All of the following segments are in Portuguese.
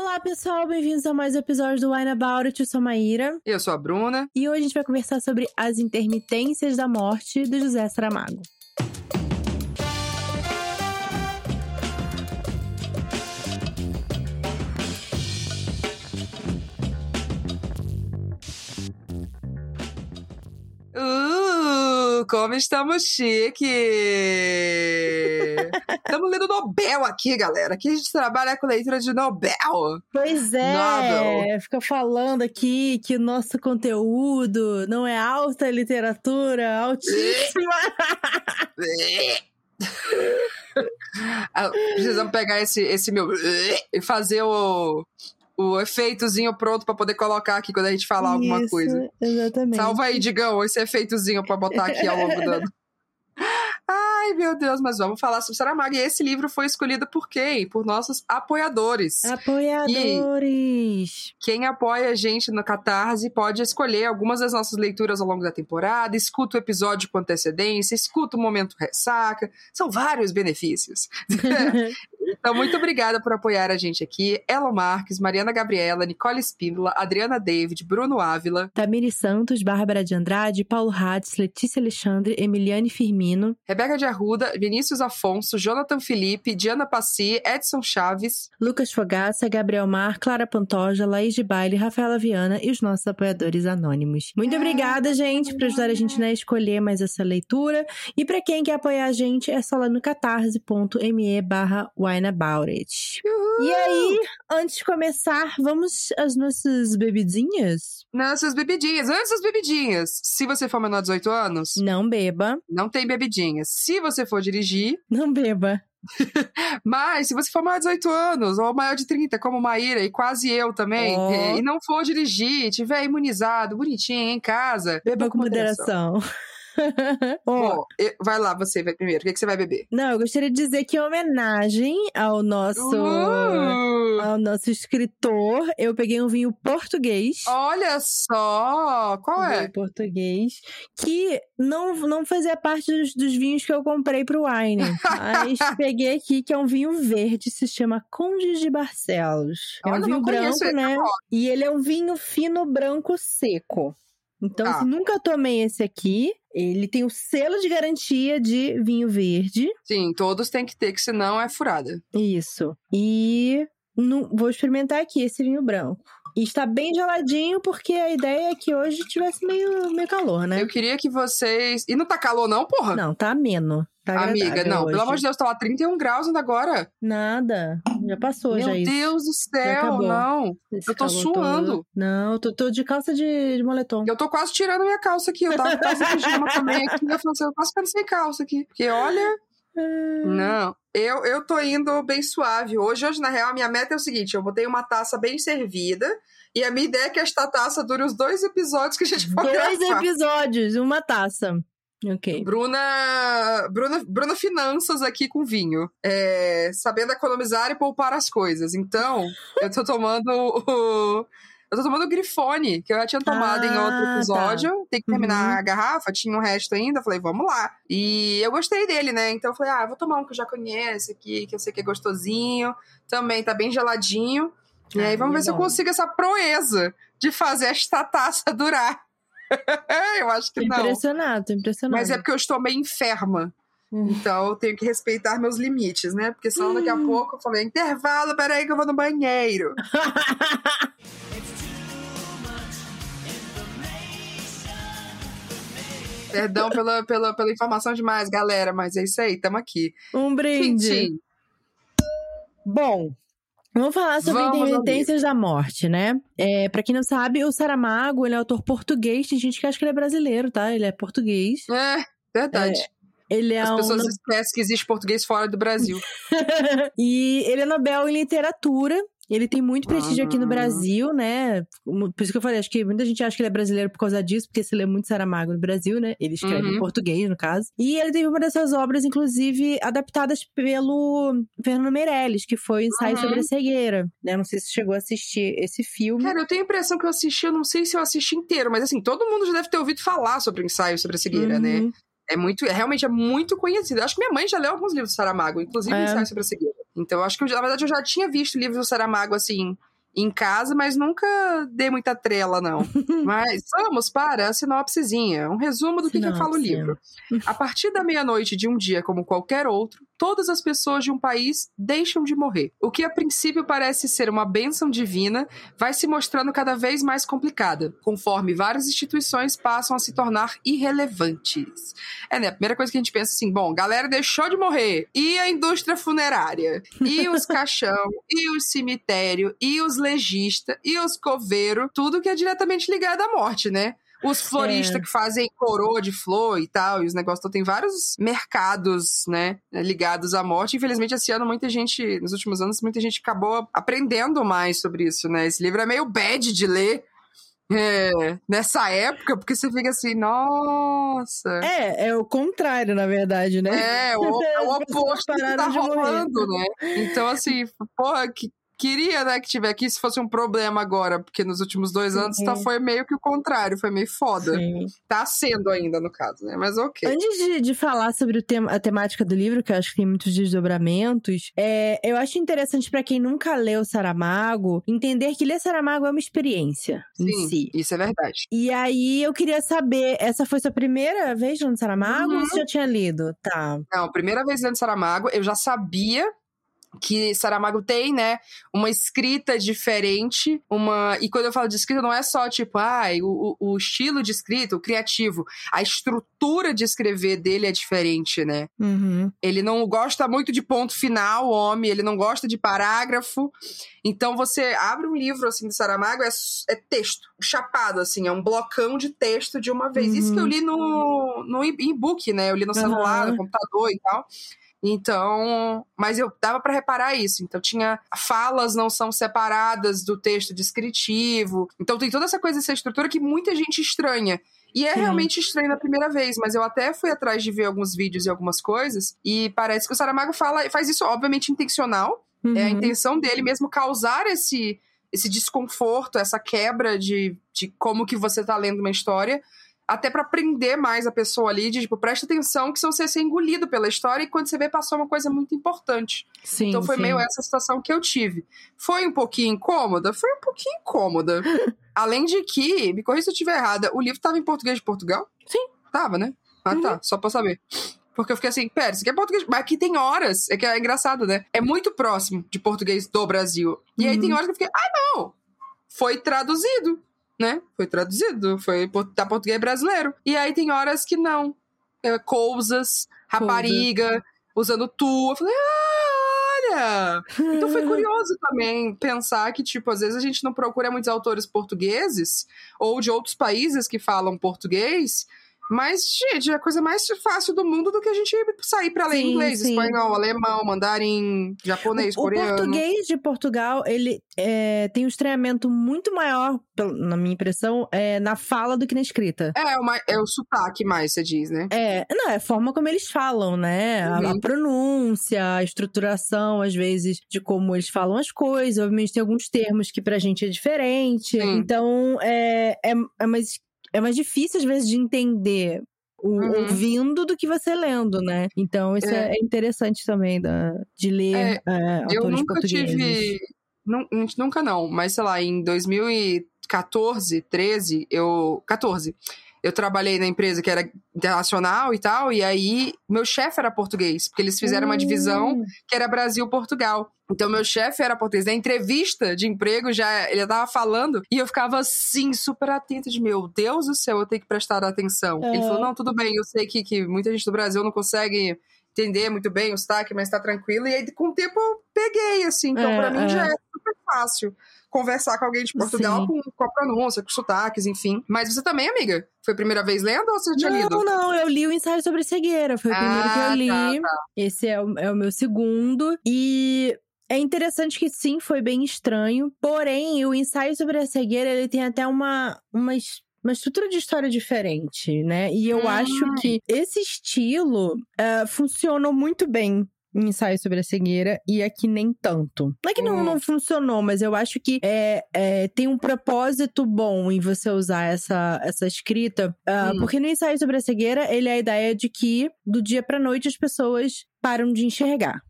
Olá, pessoal, bem-vindos a mais um episódio do Wine About It. Eu sou a Maíra. Eu sou a Bruna. E hoje a gente vai conversar sobre as intermitências da morte do José Saramago. Como estamos chique! Estamos lendo Nobel aqui, galera. Aqui a gente trabalha com leitura de Nobel. Pois é, Nobel. fica falando aqui que o nosso conteúdo não é alta literatura, altíssima. Ah, precisamos pegar esse, esse meu e fazer o o efeitozinho pronto para poder colocar aqui quando a gente falar Isso, alguma coisa. Exatamente. Salva aí, Digão, esse efeitozinho para botar aqui ao longo do ano. Ai, meu Deus, mas vamos falar sobre Saramago. E esse livro foi escolhido por quem? Por nossos apoiadores. Apoiadores! E quem apoia a gente no Catarse pode escolher algumas das nossas leituras ao longo da temporada, escuta o episódio com antecedência, escuta o momento ressaca. São vários benefícios. então, muito obrigada por apoiar a gente aqui. Elon Marques, Mariana Gabriela, Nicole Espíndola, Adriana David, Bruno Ávila, Tamiri Santos, Bárbara de Andrade, Paulo Hatz, Letícia Alexandre, Emiliane Firmino, Rebeca de Arruda, Vinícius Afonso, Jonathan Felipe, Diana Passi, Edson Chaves, Lucas Fogaça, Gabriel Mar, Clara Pantoja, Laís de Baile, Rafaela Viana e os nossos apoiadores anônimos. Muito obrigada, gente, por ajudar a gente a escolher mais essa leitura. E para quem quer apoiar a gente, é só lá no catarse.me barra wineaboutit. E aí, antes de começar, vamos às nossas bebidinhas? Nossas bebidinhas. Antes das bebidinhas, se você for menor de 18 anos... Não beba. Não tem bebidinhas. Se você for dirigir. Não beba. Mas, se você for maior de 18 anos, ou maior de 30, como Maíra, e quase eu também, oh. e não for dirigir, tiver imunizado, bonitinho, em casa, beba, beba com moderação. moderação. Bom, vai lá, você vai primeiro. O que, é que, você vai beber? Não, eu gostaria de dizer que em homenagem ao nosso uh! ao nosso escritor, eu peguei um vinho português. Olha só! Qual é? Vinho português. Que não, não fazia parte dos, dos vinhos que eu comprei pro wine. mas peguei aqui, que é um vinho verde, se chama Conde de Barcelos. É um vinho branco, né? E ele é um vinho fino branco seco. Então, ah. nunca tomei esse aqui. Ele tem o selo de garantia de vinho verde. Sim, todos têm que ter, que senão é furada. Isso. E no, vou experimentar aqui esse vinho branco. E está bem geladinho, porque a ideia é que hoje tivesse meio, meio calor, né? Eu queria que vocês. E não tá calor, não, porra? Não, tá ameno. Tá Amiga, não, hoje. pelo amor de Deus, tá lá 31 graus ainda agora. Nada. Já passou, Meu já Meu Deus do céu, não. Esse eu tô suando. Todo. Não, eu tô, tô, de calça de, de moletom. Eu tô quase tirando minha calça aqui. Eu tava com calça de pijama também aqui. Eu falei assim, eu tô quase ficando sem calça aqui. Porque olha. Não, eu, eu tô indo bem suave. Hoje, hoje, na real, a minha meta é o seguinte: eu botei uma taça bem servida. E a minha ideia é que esta taça dure os dois episódios que a gente for Dois gravar. episódios, uma taça. Ok. Bruna, Bruna, Bruna Finanças aqui com vinho. É, sabendo economizar e poupar as coisas. Então, eu tô tomando o. Eu tô tomando o Grifone, que eu já tinha tomado ah, em outro tá. episódio. Tá. Tem que terminar uhum. a garrafa, tinha o um resto ainda. Falei, vamos lá. E eu gostei dele, né? Então eu falei, ah, vou tomar um que eu já conheço aqui, que eu sei que é gostosinho. Também tá bem geladinho. E aí vamos ver é se eu consigo essa proeza de fazer esta taça durar. eu acho que não. Impressionado, impressionado. Mas é porque eu estou meio enferma. Hum. Então eu tenho que respeitar meus limites, né? Porque senão daqui a hum. pouco eu falei, intervalo, peraí que eu vou no banheiro. Perdão pela, pela, pela informação demais, galera, mas é isso aí, tamo aqui. Um brinde. Bom, Vamos falar sobre Vamos intermitências da morte, né? É, pra quem não sabe, o Saramago, ele é autor português. Tem gente que acha que ele é brasileiro, tá? Ele é português. É, verdade. É, ele é As pessoas um... esquecem que existe português fora do Brasil. e ele é Nobel em literatura. Ele tem muito prestígio aqui no Brasil, né? Por isso que eu falei, acho que muita gente acha que ele é brasileiro por causa disso, porque se lê muito Saramago no Brasil, né? Ele escreve uhum. em português, no caso. E ele teve uma dessas obras, inclusive, adaptadas pelo Fernando Meirelles, que foi o ensaio uhum. sobre a cegueira. Né? Não sei se chegou a assistir esse filme. Cara, eu tenho a impressão que eu assisti, eu não sei se eu assisti inteiro, mas assim, todo mundo já deve ter ouvido falar sobre o ensaio sobre a cegueira, né? uhum. né? É muito, é, realmente é muito conhecido. Acho que minha mãe já leu alguns livros do Saramago, inclusive é. o ensaio sobre a cegueira. Então, acho que, na verdade, eu já tinha visto livros do Saramago, assim, em casa, mas nunca dei muita trela, não. mas vamos para a sinopsezinha, um resumo do que, que fala o livro. A partir da meia-noite de um dia como qualquer outro, todas as pessoas de um país deixam de morrer. O que a princípio parece ser uma bênção divina vai se mostrando cada vez mais complicada, conforme várias instituições passam a se tornar irrelevantes. É, né? A primeira coisa que a gente pensa assim, bom, galera deixou de morrer. E a indústria funerária? E os caixão? e o cemitério? E os legistas? E os coveiros? Tudo que é diretamente ligado à morte, né? Os floristas é. que fazem coroa de flor e tal, e os negócios. Então, tem vários mercados, né, ligados à morte. Infelizmente, esse ano, muita gente, nos últimos anos, muita gente acabou aprendendo mais sobre isso, né? Esse livro é meio bad de ler. É, nessa época, porque você fica assim, nossa. É, é o contrário, na verdade, né? É, o, é o oposto que tá rolando, né? Então, assim, porra, que, Queria, né, que tiver aqui se fosse um problema agora, porque nos últimos dois anos tá, foi meio que o contrário, foi meio foda. Sim. Tá sendo ainda, no caso, né? Mas ok. Antes de, de falar sobre o tema, a temática do livro, que eu acho que tem muitos desdobramentos, é, eu acho interessante para quem nunca leu Saramago, entender que ler Saramago é uma experiência Sim, em si. Isso é verdade. E aí eu queria saber, essa foi sua primeira vez lendo Saramago uhum. ou você já tinha lido? Tá. Não, primeira vez lendo Saramago, eu já sabia que Saramago tem, né, uma escrita diferente, uma e quando eu falo de escrita não é só tipo, ah, o, o estilo de escrita, o criativo, a estrutura de escrever dele é diferente, né? Uhum. Ele não gosta muito de ponto final, homem, ele não gosta de parágrafo. Então você abre um livro assim de Saramago é, é texto, chapado assim, é um blocão de texto de uma vez. Uhum. Isso que eu uhum. li no no e-book, né? Eu li no celular, uhum. no computador e tal. Então, mas eu dava para reparar isso. Então tinha falas não são separadas do texto descritivo. Então tem toda essa coisa, essa estrutura que muita gente estranha. E é Sim. realmente estranho na primeira vez, mas eu até fui atrás de ver alguns vídeos e algumas coisas, e parece que o Saramago fala, faz isso obviamente intencional. Uhum. É a uhum. intenção dele mesmo causar esse esse desconforto, essa quebra de, de como que você tá lendo uma história, até para prender mais a pessoa ali, de tipo, presta atenção que senão você ser engolido pela história e quando você vê passou uma coisa muito importante. Sim, então foi sim. meio essa situação que eu tive. Foi um pouquinho incômoda? Foi um pouquinho incômoda. Além de que, me corrija se eu estiver errada, o livro tava em português de Portugal? Sim. Tava, né? Ah, tá. uhum. tá. Só pra saber. Porque eu fiquei assim, pera, isso aqui é português. Mas aqui tem horas. É que é engraçado, né? É muito próximo de português do Brasil. E uhum. aí tem horas que eu fiquei, ah, não! Foi traduzido né? Foi traduzido, foi da português brasileiro. E aí tem horas que não. É, coisas, rapariga, usando tu. Eu falei, ah, olha! Então foi curioso também pensar que, tipo, às vezes a gente não procura muitos autores portugueses ou de outros países que falam português mas, gente, é a coisa mais fácil do mundo do que a gente sair para ler sim, inglês, sim. espanhol, alemão, mandarim, japonês, o, coreano. O português de Portugal, ele é, tem um estranhamento muito maior, na minha impressão, é, na fala do que na escrita. É, uma, é o sotaque mais, você diz, né? É, não, é a forma como eles falam, né? Uhum. A, a, pronúncia, a estruturação, às vezes, de como eles falam as coisas. Obviamente tem alguns termos que pra gente é diferente. Sim. Então, é, é, é mais é mais difícil, às vezes, de entender o, uhum. ouvindo do que você lendo, né? Então, isso é, é interessante também da, de ler é, é, autores eu nunca portugueses. Tive, não, nunca não, mas sei lá, em 2014, 13, eu. 14 eu trabalhei na empresa que era internacional e tal, e aí meu chefe era português, porque eles fizeram uma divisão hum. que era Brasil-Portugal. Então, meu chefe era português. Na entrevista de emprego, já ele tava falando, e eu ficava assim, super atenta de meu Deus do céu, eu tenho que prestar atenção. Ele falou: não, tudo bem, eu sei que, que muita gente do Brasil não consegue entender muito bem o sotaque, mas tá tranquilo. E aí, com o tempo, eu peguei, assim. Então, é, pra mim, é. já é super fácil conversar com alguém de Portugal com, com, a pronúncia, com sotaques, enfim. Mas você também, amiga? Foi a primeira vez lendo ou você tinha não, lido? Não, não, eu li o ensaio sobre cegueira. Foi o ah, primeiro que eu li. Tá, tá. Esse é o, é o meu segundo. E é interessante que sim, foi bem estranho. Porém, o ensaio sobre a cegueira, ele tem até uma, uma, uma estrutura de história diferente, né? E eu hum. acho que esse estilo uh, funcionou muito bem em ensaio sobre a cegueira e aqui nem tanto. Não é que não, não funcionou, mas eu acho que é, é, tem um propósito bom em você usar essa, essa escrita. Uh. Porque no ensaio sobre a cegueira, ele é a ideia de que do dia pra noite as pessoas param de enxergar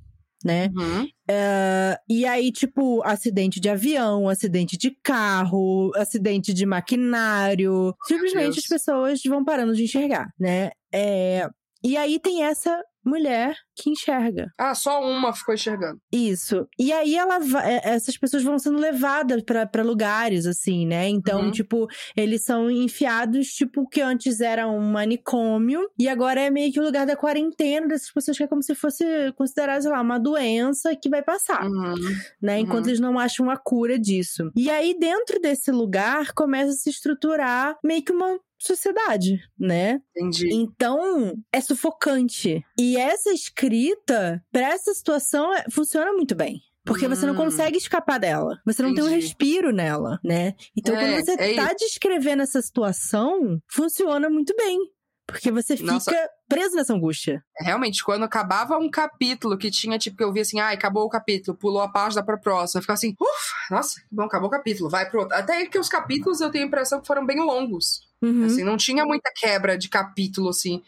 né? Uhum. Uh, e aí, tipo, acidente de avião, acidente de carro, acidente de maquinário. Simplesmente as pessoas vão parando de enxergar, né? É, e aí tem essa mulher que enxerga. Ah, só uma ficou enxergando. Isso. E aí ela é, essas pessoas vão sendo levadas para lugares assim, né? Então, uhum. tipo, eles são enfiados tipo que antes era um manicômio e agora é meio que o lugar da quarentena dessas pessoas que é como se fosse considerado, sei lá, uma doença que vai passar, uhum. né? Enquanto uhum. eles não acham a cura disso. E aí dentro desse lugar começa a se estruturar meio que uma sociedade, né? Entendi. Então, é sufocante. E essa escrita, para essa situação, é, funciona muito bem. Porque hum. você não hum. consegue escapar dela. Você não Entendi. tem um respiro nela, né? Então, é, quando você é tá isso. descrevendo essa situação, funciona muito bem. Porque você fica Nossa. preso nessa angústia. Realmente, quando acabava um capítulo que tinha, tipo, que eu via assim, ai, acabou o capítulo, pulou a página pra próxima, eu ficava assim, ufa, nossa, bom, acabou o capítulo, vai pro outro. Até que os capítulos eu tenho a impressão que foram bem longos. Uhum. Assim, não tinha muita quebra de capítulo, assim.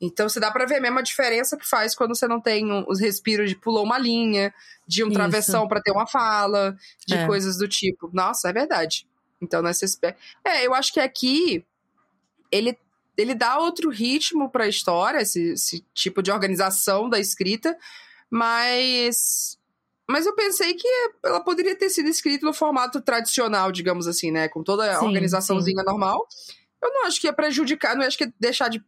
Então você dá para ver mesmo a diferença que faz quando você não tem os respiros de pulou uma linha, de um Isso. travessão para ter uma fala, de é. coisas do tipo. Nossa, é verdade. Então nesse aspecto. É, eu acho que aqui ele ele dá outro ritmo para a história, esse, esse, tipo de organização da escrita, mas mas eu pensei que ela poderia ter sido escrita no formato tradicional, digamos assim, né, com toda a sim, organizaçãozinha sim. normal. Eu não acho que ia prejudicar, não acho que ia deixar de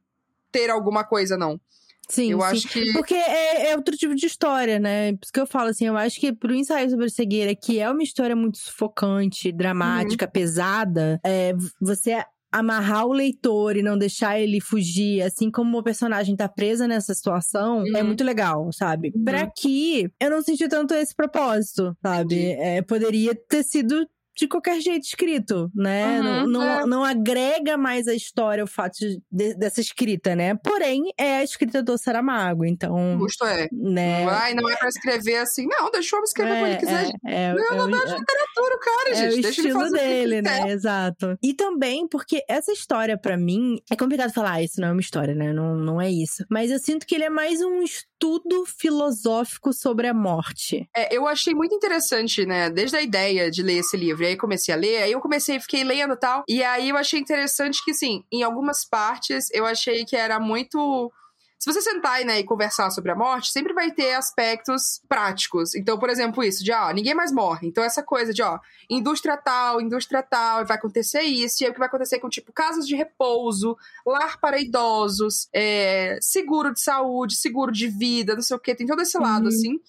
ter alguma coisa não. Sim, eu sim. acho que. Porque é, é, outro tipo de história, né? Por isso que eu falo assim, eu acho que pro ensaio sobre a cegueira, que é uma história muito sufocante, dramática, uhum. pesada, é, você amarrar o leitor e não deixar ele fugir, assim como o personagem tá presa nessa situação, é uhum. é muito legal, sabe? Uhum. Pra que eu não senti tanto esse propósito, sabe? É, poderia ter sido de qualquer jeito escrito, né? Uhum, não, não, é. não, agrega mais a história o fato de, de, dessa escrita, né? Porém, é a escrita do Saramago, então. Justo é. Né? Ai, não é pra escrever assim, não, deixa eu escrever é, quando ele quiser. É, é, não, não dá de literatura, cara, é gente. É o estilo dele, né? Exato. E também porque essa história, para mim, é complicado falar, ah, isso não é uma história, né? Não, não é isso. Mas eu sinto que ele é mais um estudo filosófico sobre a morte. É, eu achei muito interessante, né? Desde a ideia de ler esse livro aí comecei a ler, aí eu comecei, fiquei lendo e tal. E aí eu achei interessante que, assim, em algumas partes eu achei que era muito. Se você sentar né, e conversar sobre a morte, sempre vai ter aspectos práticos. Então, por exemplo, isso de, ó, ninguém mais morre. Então, essa coisa de, ó, indústria tal, indústria tal, vai acontecer isso. E aí, o que vai acontecer com, tipo, casas de repouso, lar para idosos, é, seguro de saúde, seguro de vida, não sei o quê. Tem todo esse lado, uhum. assim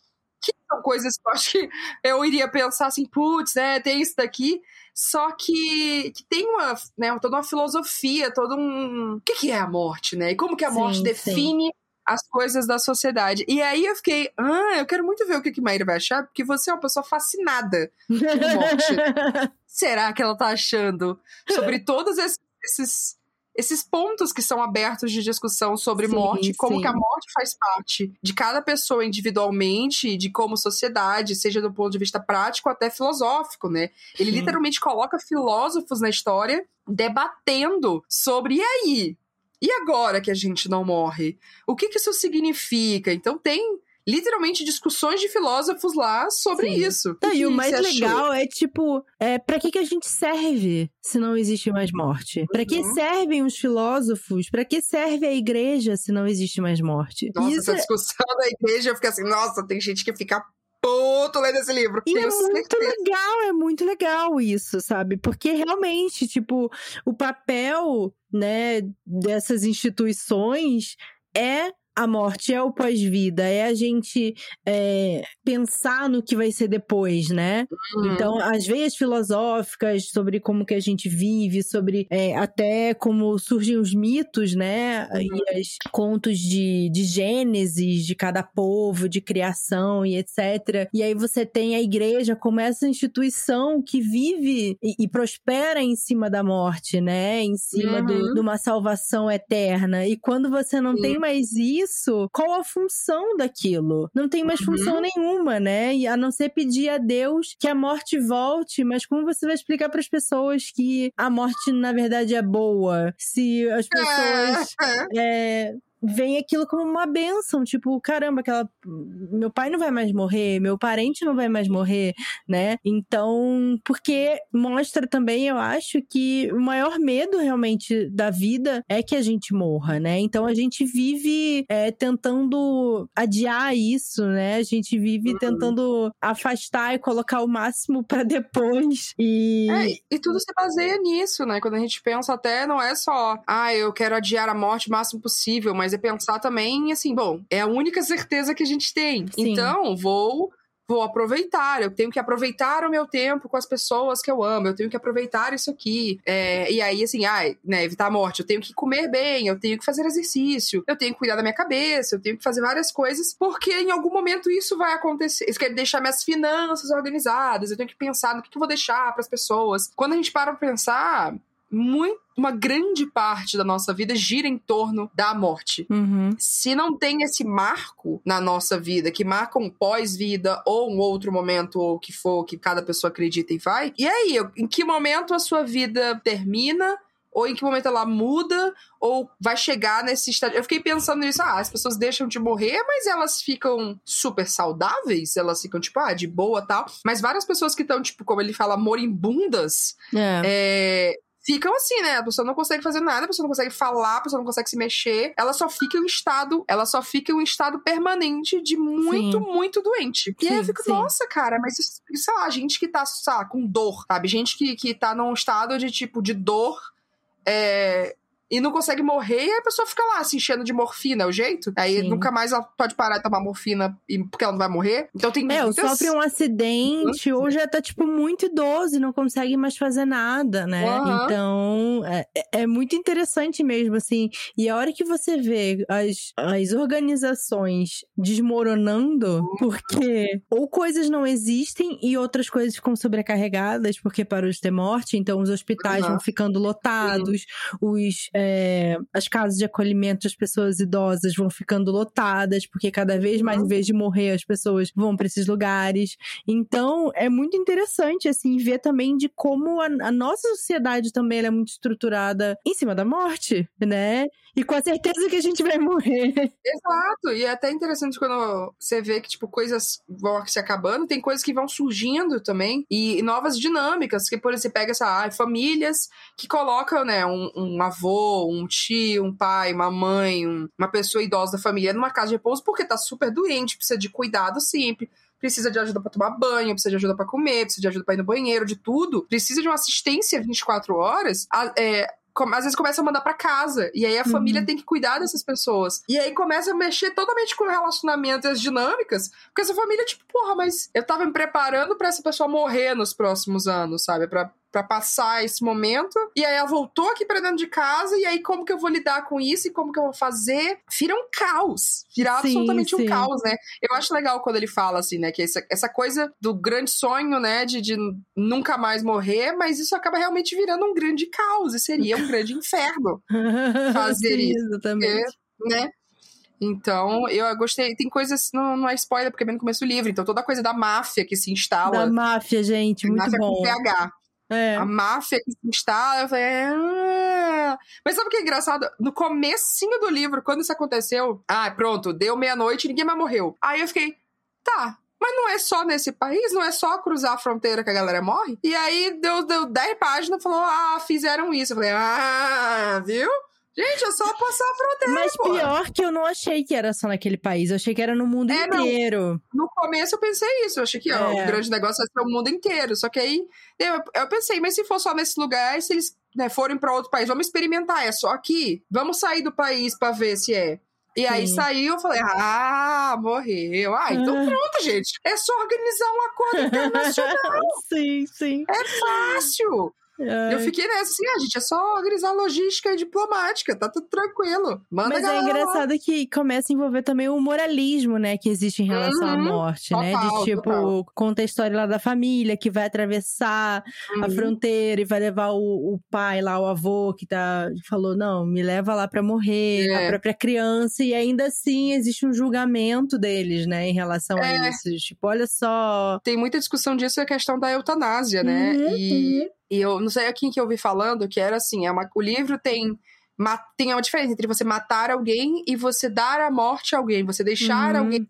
são coisas que eu acho que eu iria pensar assim, putz, né, tem isso daqui, só que, que tem uma, né, toda uma filosofia, todo um... O que, que é a morte, né? E como que a sim, morte define sim. as coisas da sociedade. E aí eu fiquei, ah, eu quero muito ver o que, que Maíra vai achar, porque você é uma pessoa fascinada por morte. Será que ela tá achando sobre todos esses esses pontos que são abertos de discussão sobre sim, morte, como sim. que a morte faz parte de cada pessoa individualmente, de como sociedade, seja do ponto de vista prático até filosófico, né? Ele sim. literalmente coloca filósofos na história debatendo sobre e aí? E agora que a gente não morre? O que, que isso significa? Então tem literalmente discussões de filósofos lá sobre Sim. isso. Não, e o mais legal é tipo, é, para que, que a gente serve se não existe mais morte? Para que uhum. servem os filósofos? Para que serve a igreja se não existe mais morte? Nossa, isso essa é... discussão da igreja, eu fico assim, nossa, tem gente que fica puto lendo esse livro. E é muito legal, é muito legal isso, sabe? Porque realmente, tipo, o papel, né, dessas instituições é a morte é o pós-vida, é a gente é, pensar no que vai ser depois, né? Uhum. Então, as veias filosóficas sobre como que a gente vive, sobre é, até como surgem os mitos, né? Uhum. E os contos de, de Gênesis de cada povo, de criação e etc. E aí você tem a igreja como essa instituição que vive e, e prospera em cima da morte, né? Em cima uhum. de uma salvação eterna. E quando você não tem mais isso, isso, qual a função daquilo? Não tem mais uhum. função nenhuma, né? E a não ser pedir a Deus que a morte volte, mas como você vai explicar para as pessoas que a morte na verdade é boa? Se as pessoas é, é, vem aquilo como uma benção, tipo, caramba, aquela meu pai não vai mais morrer, meu parente não vai mais morrer, né? Então, porque mostra também, eu acho que o maior medo realmente da vida é que a gente morra, né? Então a gente vive é, tentando adiar isso, né? A gente vive uhum. tentando afastar e colocar o máximo para depois e é, e tudo se baseia nisso, né? Quando a gente pensa até não é só, ah, eu quero adiar a morte o máximo possível, mas é pensar também assim, bom, é a única certeza que a gente tem. Sim. Então, vou vou aproveitar, eu tenho que aproveitar o meu tempo com as pessoas que eu amo, eu tenho que aproveitar isso aqui. É, e aí, assim, ai, né, evitar a morte, eu tenho que comer bem, eu tenho que fazer exercício, eu tenho que cuidar da minha cabeça, eu tenho que fazer várias coisas, porque em algum momento isso vai acontecer. Isso quer deixar minhas finanças organizadas, eu tenho que pensar no que, que eu vou deixar para as pessoas. Quando a gente para pra pensar, muito, uma grande parte da nossa vida gira em torno da morte. Uhum. Se não tem esse marco na nossa vida, que marca um pós-vida ou um outro momento, ou o que for, que cada pessoa acredita e vai, e aí, em que momento a sua vida termina? ou em que momento ela muda, ou vai chegar nesse estágio. Eu fiquei pensando nisso, ah, as pessoas deixam de morrer, mas elas ficam super saudáveis, elas ficam, tipo, ah, de boa tal. Mas várias pessoas que estão, tipo, como ele fala, moribundas, é. É, ficam assim, né? A pessoa não consegue fazer nada, a pessoa não consegue falar, a pessoa não consegue se mexer. Ela só fica em um estado, ela só fica em um estado permanente de muito, sim. muito doente. E sim, aí eu fico, sim. nossa, cara, mas sei lá, gente que tá, sei com dor, sabe? Gente que, que tá num estado de tipo de dor. É, e não consegue morrer, e a pessoa fica lá se enchendo de morfina, é o jeito. Aí Sim. nunca mais ela pode parar de tomar morfina porque ela não vai morrer. Então tem É, muitas... sofre um acidente, ou já tá, tipo, muito idoso e não consegue mais fazer nada, né? Uhum. Então, é, é, muito interessante mesmo, assim. E a hora que você vê as, as organizações desmoronando, uhum. porque ou coisas não existem e outras coisas ficam sobrecarregadas porque parou de ter morte, então os hospitais uhum. vão ficando lotados, os é, as casas de acolhimento das pessoas idosas vão ficando lotadas, porque cada vez mais, em vez de morrer, as pessoas vão para esses lugares. Então, é muito interessante, assim, ver também de como a, a nossa sociedade também é muito estruturada em cima da morte, né? E com a certeza que a gente vai morrer. Exato. E é até interessante quando você vê que, tipo, coisas vão se acabando, tem coisas que vão surgindo também. E, novas dinâmicas. Que, por exemplo, você pega essa ah, famílias que colocam, né, um, um, avô, um tio, um pai, uma mãe, um, uma pessoa idosa da família numa casa de repouso porque tá super doente, precisa de cuidado sempre precisa de ajuda para tomar banho, precisa de ajuda para comer, precisa de ajuda para ir no banheiro, de tudo, precisa de uma assistência 24 horas, é, às vezes começa a mandar para casa. E aí a uhum. família tem que cuidar dessas pessoas. E aí começa a mexer totalmente com o relacionamento e as dinâmicas. Porque essa família, tipo, porra, mas eu tava me preparando para essa pessoa morrer nos próximos anos, sabe? Pra, para passar esse momento. E aí ela voltou aqui para dentro de casa. E aí, como que eu vou lidar com isso e como que eu vou fazer? Vira um caos. Vira sim, absolutamente sim. um caos, né? Eu acho legal quando ele fala assim, né? Que essa, essa coisa do grande sonho, né? De, de nunca mais morrer, mas isso acaba realmente virando um grande caos. E seria um grande inferno fazer sim, isso. Exatamente. Porque, né? Então, eu gostei. Tem coisas. Não, não é spoiler, porque é bem no começo do livro. Então, toda a coisa da máfia que se instala. Da máfia, gente, muito máfia bom. Com PH. É. A máfia que se instala, eu falei. Ah. Mas sabe o que é engraçado? No comecinho do livro, quando isso aconteceu, ah, pronto, deu meia-noite ninguém mais morreu. Aí eu fiquei, tá, mas não é só nesse país, não é só cruzar a fronteira que a galera morre. E aí deu, deu 10 páginas e falou: ah, fizeram isso. Eu falei, ah, viu? Gente, é só passar a fronteira. Mas pô. pior que eu não achei que era só naquele país, eu achei que era no mundo é, inteiro. Não. No começo eu pensei isso, eu achei que ó, é. o grande negócio é ser o mundo inteiro. Só que aí eu, eu pensei, mas se for só nesse lugar, se eles né, forem para outro país, vamos experimentar, é só aqui. Vamos sair do país para ver se é. E aí Sim. saiu, eu falei, ah, morreu. Ah, então ah. pronto, gente. É só organizar um acordo internacional. sim, sim. É fácil. Ai. Eu fiquei nessa assim, a ah, gente, é só organizar logística e diplomática, tá tudo tranquilo. Manda Mas é engraçado lá. que começa a envolver também o moralismo, né, que existe em relação uhum. à morte, total, né? De tipo, total. conta a história lá da família que vai atravessar uhum. a fronteira e vai levar o, o, pai lá, o avô, que tá, falou, não, me leva lá pra morrer, é. a própria criança, e ainda assim existe um julgamento deles, né, em relação é. a isso. Tipo, olha só. Tem muita discussão disso, a questão da eutanásia, né? Uhum. E. E eu não sei a quem que eu ouvi falando que era assim: é uma, o livro tem tem uma diferença entre você matar alguém e você dar a morte a alguém, você deixar uhum. alguém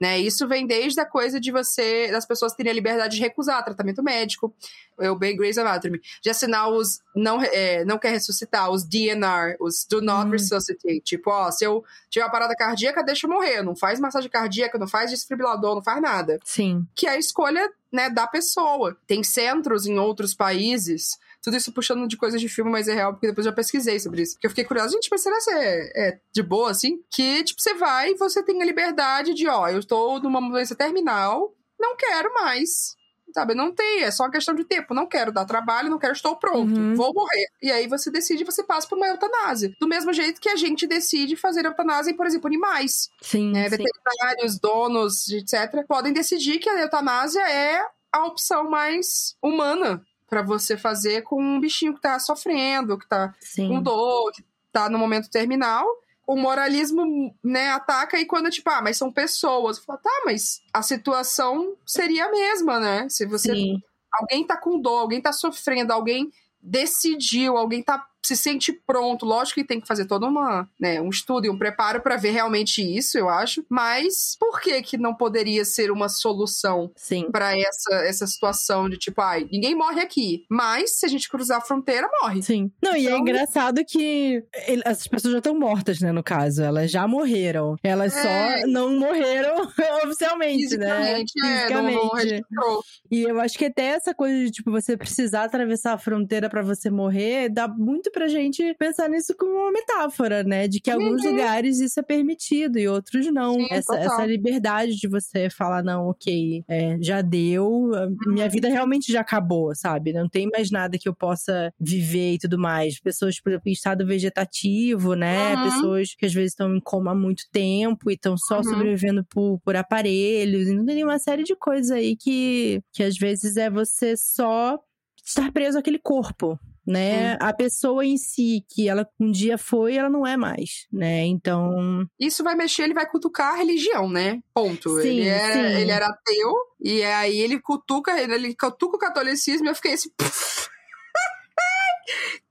né? Isso vem desde a coisa de você, das pessoas terem a liberdade de recusar tratamento médico, o bem Grey's Anatomy, de assinar os não, é, não quer ressuscitar, os DNR, os Do Not hum. Resuscitate. Tipo, ó, se eu tiver uma parada cardíaca, deixa eu morrer. Não faz massagem cardíaca, não faz desfibrilador, não faz nada. Sim. Que é a escolha, né, da pessoa. Tem centros em outros países tudo isso puxando de coisas de filme, mas é real, porque depois eu já pesquisei sobre isso. Porque eu fiquei curiosa, gente, mas será que é, é de boa, assim? Que, tipo, você vai e você tem a liberdade de, ó, eu estou numa doença terminal, não quero mais sabe? Não tem, é só uma questão de tempo. Não quero dar trabalho, não quero, estou pronto, uhum. vou morrer. E aí você decide, você passa por uma eutanásia. Do mesmo jeito que a gente decide fazer eutanásia em, por exemplo, animais. Sim, né? sim. Veterinários, donos, etc., podem decidir que a eutanásia é a opção mais humana para você fazer com um bichinho que tá sofrendo, que tá Sim. com dor, que tá no momento terminal. O moralismo, né, ataca e quando, tipo, ah, mas são pessoas. Fala, tá, mas a situação seria a mesma, né? Se você. Sim. Alguém tá com dor, alguém tá sofrendo, alguém decidiu, alguém tá se sente pronto. Lógico que tem que fazer todo uma, né, um estudo e um preparo para ver realmente isso, eu acho. Mas por que que não poderia ser uma solução para essa essa situação de tipo, ai, ninguém morre aqui, mas se a gente cruzar a fronteira, morre. Sim. Não, e é então... é engraçado que essas pessoas já estão mortas, né, no caso, elas já morreram. Elas é... só não morreram oficialmente, né? Fisicamente, é, Fisicamente. Não, não e eu acho que até essa coisa de tipo você precisar atravessar a fronteira para você morrer dá muito pra gente pensar nisso como uma metáfora, né? De que em alguns uhum. lugares isso é permitido e outros não. Sim, essa, essa, liberdade de você falar, não, ok, é, já deu, minha vida realmente já acabou, sabe? Não tem mais nada que eu possa viver e tudo mais. Pessoas, por exemplo, em estado vegetativo, né? Uhum. Pessoas que às vezes estão em coma há muito tempo e estão só uhum. sobrevivendo por, por aparelhos. Então tem uma série de coisas aí que, que às vezes é você só estar preso àquele corpo, né? A pessoa em si, que ela um dia foi, ela não é mais, né? Então. Isso vai mexer, ele vai cutucar a religião, né? Ponto. Sim, ele, era, sim. ele era ateu, e aí ele cutuca, ele cutuca o catolicismo e eu fiquei assim.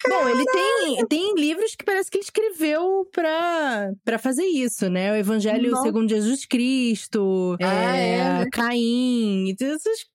Bom, ele tem, tem livros que parece que ele escreveu pra, pra fazer isso, né? O Evangelho Não. segundo Jesus Cristo, ah, é, é. Caim, essas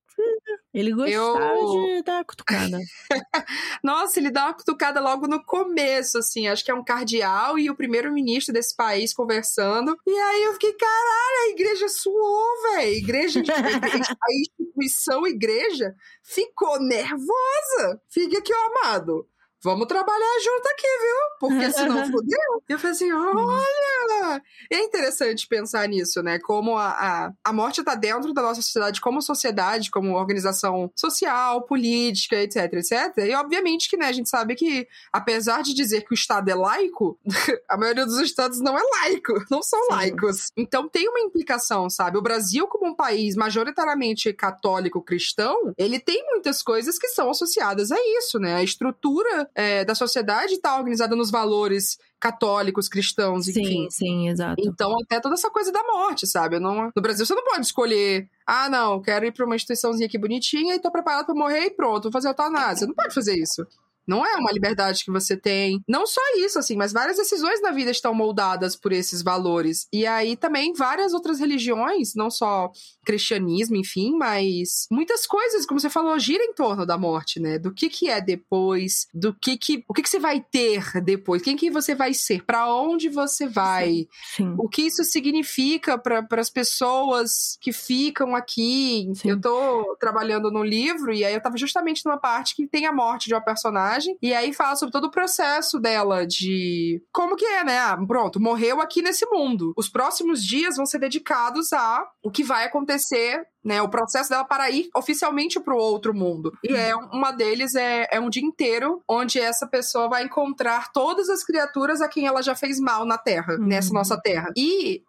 ele gostava eu... de dar uma cutucada. Nossa, ele dá uma cutucada logo no começo, assim. Acho que é um cardeal e o primeiro-ministro desse país conversando. E aí eu fiquei, caralho, a igreja suou, velho. Igreja, de... a instituição igreja ficou nervosa. Fica aqui, ó, amado vamos trabalhar junto aqui, viu? Porque senão fodeu. Eu falei assim, olha! É interessante pensar nisso, né? Como a, a, a morte está dentro da nossa sociedade como sociedade, como organização social, política, etc, etc. E obviamente que, né, a gente sabe que, apesar de dizer que o Estado é laico, a maioria dos estados não é laico, não são Sim. laicos. Então tem uma implicação, sabe? O Brasil, como um país majoritariamente católico cristão, ele tem muitas coisas que são associadas a isso, né? A estrutura é, da sociedade está organizada nos valores católicos, cristãos, sim, enfim. Sim, sim, exato. Então, até toda essa coisa da morte, sabe? Não, no Brasil, você não pode escolher, ah, não, quero ir para uma instituiçãozinha aqui bonitinha e tô preparado para morrer e pronto, vou fazer eutanásia. Você não pode fazer isso. Não é uma liberdade que você tem. Não só isso, assim, mas várias decisões na vida estão moldadas por esses valores. E aí também várias outras religiões, não só cristianismo, enfim, mas muitas coisas, como você falou, gira em torno da morte, né? Do que que é depois, do que que o que que você vai ter depois, quem que você vai ser, para onde você vai, sim, o que isso significa para as pessoas que ficam aqui. Sim. Eu tô trabalhando no livro e aí eu tava justamente numa parte que tem a morte de uma personagem personagem. E aí fala sobre todo o processo dela de como que é, né? Ah, pronto, morreu aqui nesse mundo. Os próximos dias vão ser dedicados a o que vai acontecer né, o processo dela para ir oficialmente para o outro mundo. E é uma deles é, é um dia inteiro onde essa pessoa vai encontrar todas as criaturas a quem ela já fez mal na Terra, uhum. nessa nossa Terra. E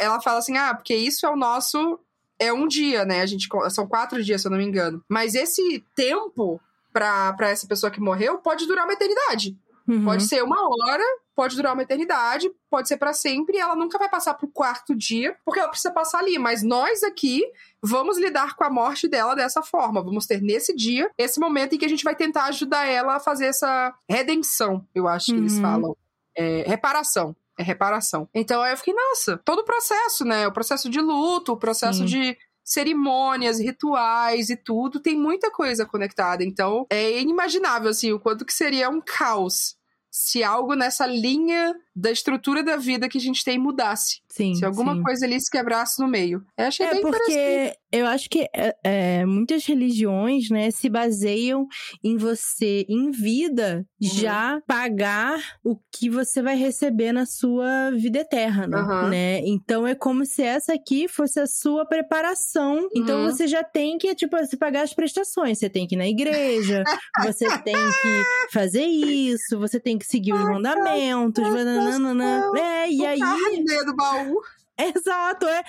ela fala assim: ah, porque isso é o nosso. É um dia, né? A gente são quatro dias, se eu não me engano. Mas esse tempo para essa pessoa que morreu pode durar uma eternidade. Uhum. Pode ser uma hora, pode durar uma eternidade, pode ser para sempre, e ela nunca vai passar pro quarto dia, porque ela precisa passar ali. Mas nós aqui vamos lidar com a morte dela dessa forma. Vamos ter nesse dia, esse momento em que a gente vai tentar ajudar ela a fazer essa redenção, eu acho que uhum. eles falam. é reparação. É reparação. Então aí eu fiquei, nossa, todo o processo, né? O processo de luto, o processo Sim. de cerimônias, rituais e tudo, tem muita coisa conectada. Então, é inimaginável, assim, o quanto que seria um caos se algo nessa linha da estrutura da vida que a gente tem mudasse. Sim. Se alguma sim. coisa ali se quebrasse no meio. Eu achei é bem porque eu acho que é, é, muitas religiões, né, se baseiam em você, em vida, uhum. já pagar o que você vai receber na sua vida eterna, uhum. né? Então é como se essa aqui fosse a sua preparação. Então uhum. você já tem que, tipo, se pagar as prestações. Você tem que ir na igreja, você tem que fazer isso, você tem que seguir os mandamentos. É, e aí. do baú. Exato, é.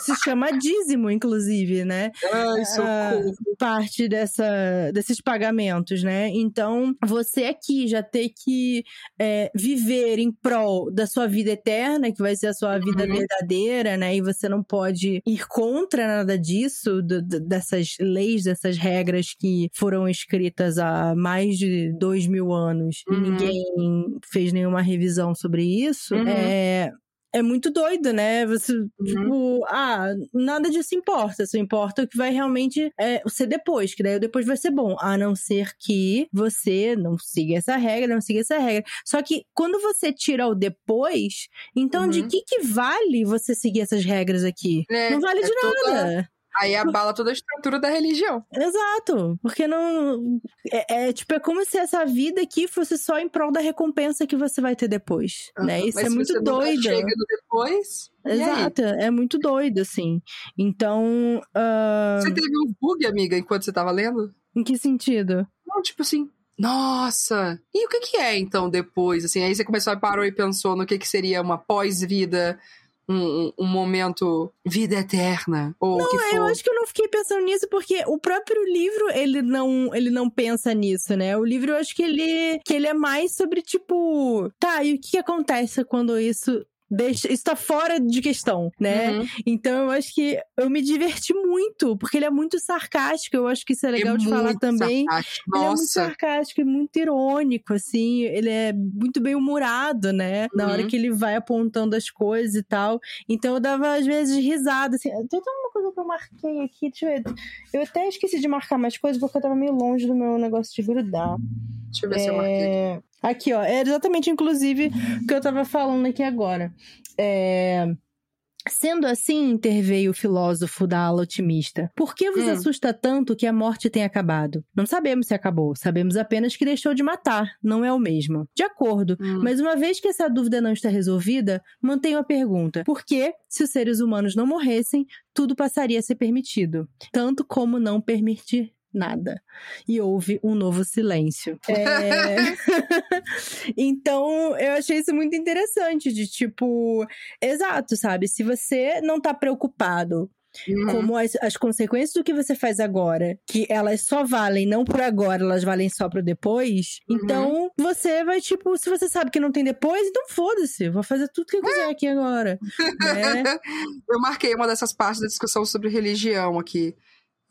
Se chama dízimo, inclusive, né? Ai, socorro. Uh, parte dessa, desses pagamentos, né? Então, você aqui já ter que é, viver em prol da sua vida eterna, que vai ser a sua vida uhum. verdadeira, né? E você não pode ir contra nada disso, do, dessas leis, dessas regras que foram escritas há mais de dois mil anos uhum. e ninguém fez nenhuma revisão sobre isso. Uhum. É, é muito doido, né? Você, uhum. tipo, ah, nada disso importa. Só importa o que vai realmente é, ser depois, que daí o depois vai ser bom. A não ser que você não siga essa regra, não siga essa regra. Só que quando você tira o depois, então uhum. de que que vale você seguir essas regras aqui? É, não vale é de nada. Aí abala toda a estrutura da religião. Exato. Porque não. É, é, tipo, é como se essa vida aqui fosse só em prol da recompensa que você vai ter depois. Uhum. Né? Isso Mas é muito você doido. Chega depois. Exato, é muito doido, assim. Então. Uh... Você teve um bug, amiga, enquanto você tava lendo? Em que sentido? Não, tipo assim, nossa! E o que que é então depois? Assim, aí você começou a parou e pensou no que que seria uma pós-vida, um, um, momento vida eterna ou não, que for. eu acho que eu não fiquei pensando nisso porque o próprio livro ele não ele não pensa nisso, né? O livro eu acho que ele que ele é mais sobre tipo, tá, e o que acontece quando isso deixa, isso tá fora de questão, né? Uhum. Então eu acho que eu me diverti muito, porque ele é muito sarcástico, eu acho que isso é legal é de falar também. Sarcástico. Ele Nossa. é muito sarcástico e muito irônico, assim, ele é muito bem humorado, né? Na hora uhum. que ele vai apontando as coisas e tal. Então eu dava às vezes risada, assim, tem uma coisa que eu marquei aqui, deixa eu ver. Eu até esqueci de marcar mais coisas porque eu tava meio longe do meu negócio de grudar. Deixa eu ver é... se eu marquei. É, aqui, ó. É exatamente, inclusive, o que eu tava falando aqui agora. É... Sendo assim, interveio o filósofo da ala otimista. Por que vos hum. assusta tanto que a morte tenha acabado? Não sabemos se acabou, sabemos apenas que deixou de matar, não é o mesmo. De acordo, hum. mas uma vez que essa dúvida não está resolvida, mantenho a pergunta: por que, se os seres humanos não morressem, tudo passaria a ser permitido? Tanto como não permitir nada. E houve um novo silêncio. É... então, eu achei isso muito interessante, de tipo, exato, sabe? Se você não tá preocupado Uhum. Como as, as, consequências do que você faz agora, que elas só valem não por agora, elas valem só pro depois. Uhum. Então, você vai, tipo, se você sabe que não tem depois, então foda-se, vou fazer tudo que eu quiser aqui agora. né? Eu marquei uma dessas partes da discussão sobre religião aqui.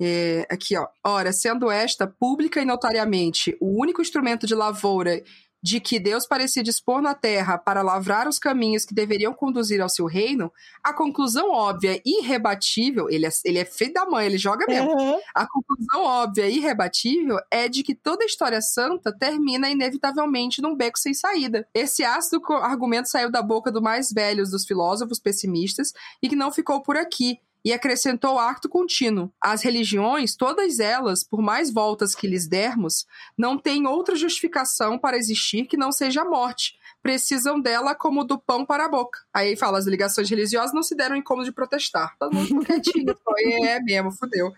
É, aqui, ó. Ora, sendo esta pública e notariamente o único instrumento de lavoura de que Deus parecia dispor na terra para lavrar os caminhos que deveriam conduzir ao seu reino, a conclusão óbvia e irrebatível, ele é, ele é feio da mãe, ele joga mesmo. Uhum. A conclusão óbvia e irrebatível é de que toda história santa termina inevitavelmente num beco sem saída. Esse ácido argumento saiu da boca do mais velhos dos filósofos pessimistas e que não ficou por aqui e acrescentou acto contínuo. As religiões, todas elas, por mais voltas que lhes dermos, não têm outra justificação para existir que não seja a morte. Precisam dela como do pão para a boca. Aí fala, as ligações religiosas não se deram incômodo de protestar. Todo mundo ficou quietinho. é mesmo, fudeu.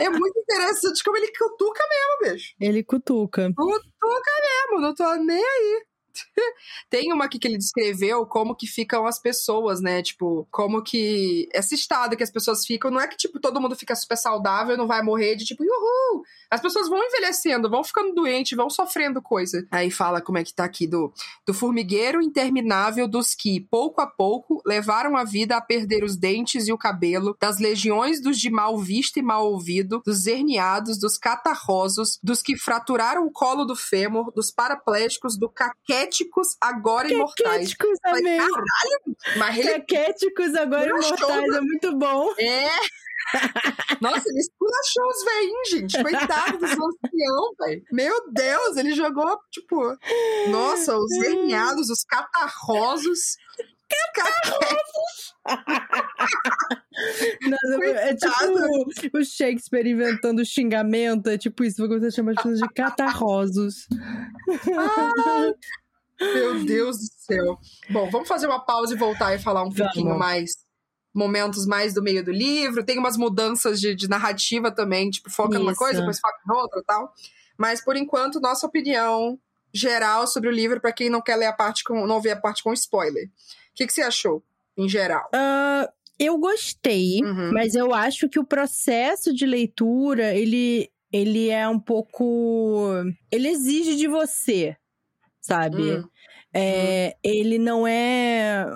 é muito interessante como ele cutuca mesmo, beijo. Ele cutuca. Cutuca mesmo, não tô nem aí. Tem uma aqui que ele descreveu como que ficam as pessoas, né? Tipo, como que esse estado que as pessoas ficam, não é que tipo todo mundo fica super saudável, não vai morrer de tipo, uhul. As pessoas vão envelhecendo, vão ficando doentes, vão sofrendo coisa. Aí fala como é que tá aqui do do formigueiro interminável dos que pouco a pouco levaram a vida a perder os dentes e o cabelo, das legiões dos de mal visto e mal ouvido, dos herniados, dos catarrosos, dos que fraturaram o colo do fêmur, dos paraplégicos, do caquete Caquéticos Agora Imortais. Caquéticos, amei. Caralho, mas Caquéticos Agora Imortais é muito bom. É. Nossa, ele esculachou os velhinhos, gente. Coitado dos ancião, velho. Meu Deus, ele jogou, tipo... Nossa, os verneados, os catarrosos. Nossa, é tipo o Shakespeare inventando xingamento. É tipo isso, vou começar a chamar as pessoas de catarrosos. Ah, meu Deus do céu. Bom, vamos fazer uma pausa e voltar e falar um vamos. pouquinho mais momentos mais do meio do livro. Tem umas mudanças de, de narrativa também, tipo, foca Isso. numa coisa, depois foca em outra tal. Mas, por enquanto, nossa opinião geral sobre o livro, para quem não quer ler a parte com. não ver a parte com spoiler. O que, que você achou, em geral? Uh, eu gostei, uhum. mas eu acho que o processo de leitura, ele, ele é um pouco. Ele exige de você, sabe? Uhum. É, ele não é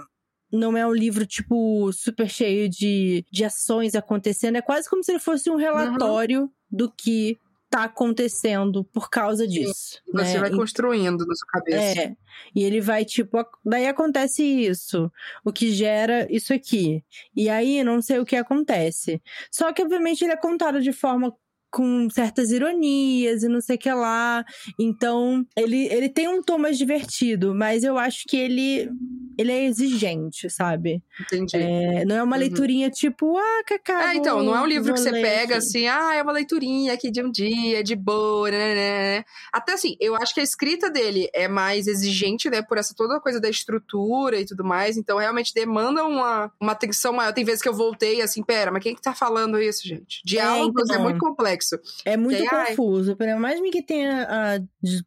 não é um livro, tipo, super cheio de, de ações acontecendo. É quase como se ele fosse um relatório uhum. do que tá acontecendo por causa disso. Sim, né? Você vai construindo na sua cabeça. É. E ele vai, tipo, daí acontece isso, o que gera isso aqui. E aí não sei o que acontece. Só que, obviamente, ele é contado de forma com certas ironias e não sei o que lá. Então, ele, ele tem um tom mais divertido, mas eu acho que ele, ele é exigente, sabe? Entendi. É, não é uma uhum. leiturinha tipo, ah, cacau. É, então, não é um livro que você pega assim, ah, é uma leiturinha aqui de um dia, de boa, né, né, né? Até assim, eu acho que a escrita dele é mais exigente, né, por essa toda coisa da estrutura e tudo mais, então realmente demanda uma, uma atenção maior. Tem vezes que eu voltei assim, pera, mas quem que tá falando isso, gente? Diálogos é, então, é muito complexo complexo. É muito aí, confuso. Ai... Mais me que tenha a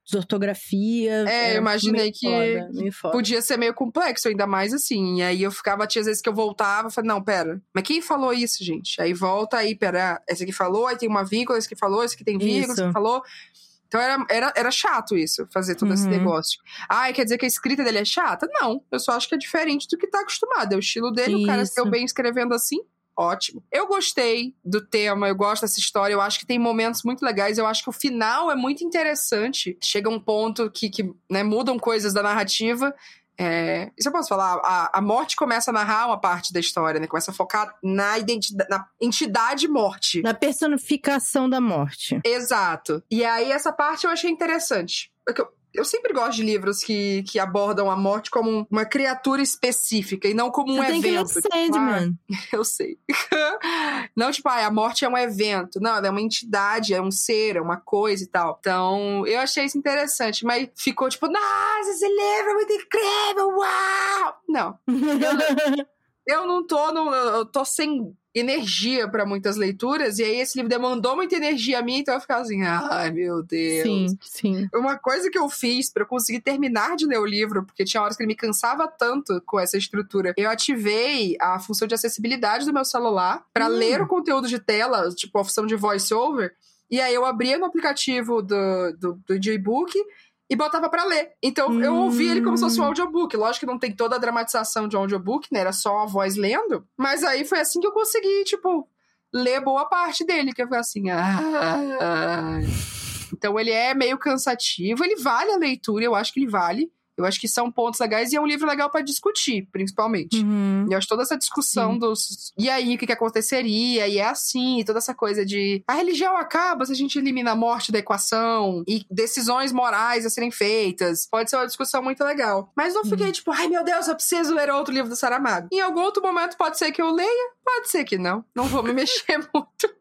desortografia. É, é eu imaginei que foda, podia ser meio complexo, ainda mais assim. E aí eu ficava, tinha às vezes que eu voltava, falei, não, pera, mas quem falou isso, gente? Aí volta, aí, pera, esse aqui falou, aí tem uma vírgula, esse aqui falou, esse aqui tem vírgula, esse aqui falou. Então era, era, era chato isso, fazer todo uhum. esse negócio. Ai, quer dizer que a escrita dele é chata? Não, eu só acho que é diferente do que tá acostumado. É o estilo dele, isso. o cara se deu bem escrevendo assim ótimo. Eu gostei do tema, eu gosto dessa história, eu acho que tem momentos muito legais, eu acho que o final é muito interessante. Chega um ponto que, que né, mudam coisas da narrativa. É, isso eu posso falar. A, a, morte começa a narrar uma parte da história, né? Começa a focar na identidade, na entidade morte. Na personificação da morte. Exato. E aí, essa parte eu achei interessante. Eu, eu sempre gosto de livros que, que abordam a morte como uma criatura específica e não como um Você evento. Tem que tipo, Sandman. Ah, eu sei. não, tipo, ah, a morte é um evento. Não, ela é uma entidade, é um ser, é uma coisa e tal. Então, eu achei isso interessante. Mas ficou tipo, nossa, esse livro é muito incrível, uau! Não. eu, eu não tô, no, eu tô sem energia para muitas leituras, e aí esse livro demandou muita energia a mim, então eu ficava assim, ai meu Deus. Sim, sim. Uma coisa que eu fiz para conseguir terminar de ler o livro, porque tinha horas que ele me cansava tanto com essa estrutura, eu ativei a função de acessibilidade do meu celular para hum. ler o conteúdo de tela, tipo a função de voice-over. E aí eu abria no aplicativo do, do, do e-book e botava para ler. Então hum. eu ouvi ele como se fosse um hum. audiobook. Lógico que não tem toda a dramatização de um audiobook, né? Era só a voz lendo. Mas aí foi assim que eu consegui, tipo, ler boa parte dele, que eu fui assim. Ah. Então ele é meio cansativo, ele vale a leitura, eu acho que ele vale. Eu acho que são pontos legais e é um livro legal para discutir, principalmente. Uhum. E eu acho toda essa discussão Sim. dos. E aí, o que, que aconteceria? E é assim, e toda essa coisa de. A religião acaba se a gente elimina a morte da equação e decisões morais a serem feitas. Pode ser uma discussão muito legal. Mas não fiquei uhum. tipo, ai meu Deus, eu preciso ler outro livro do Saramago. Em algum outro momento pode ser que eu leia, pode ser que não. Não vou me mexer muito.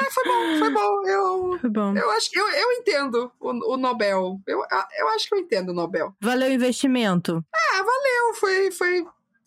Mas foi bom, foi bom. Eu, foi bom. eu acho eu, eu entendo o, o Nobel. Eu, eu acho que eu entendo o Nobel. Valeu o investimento? Ah, valeu. Foi, foi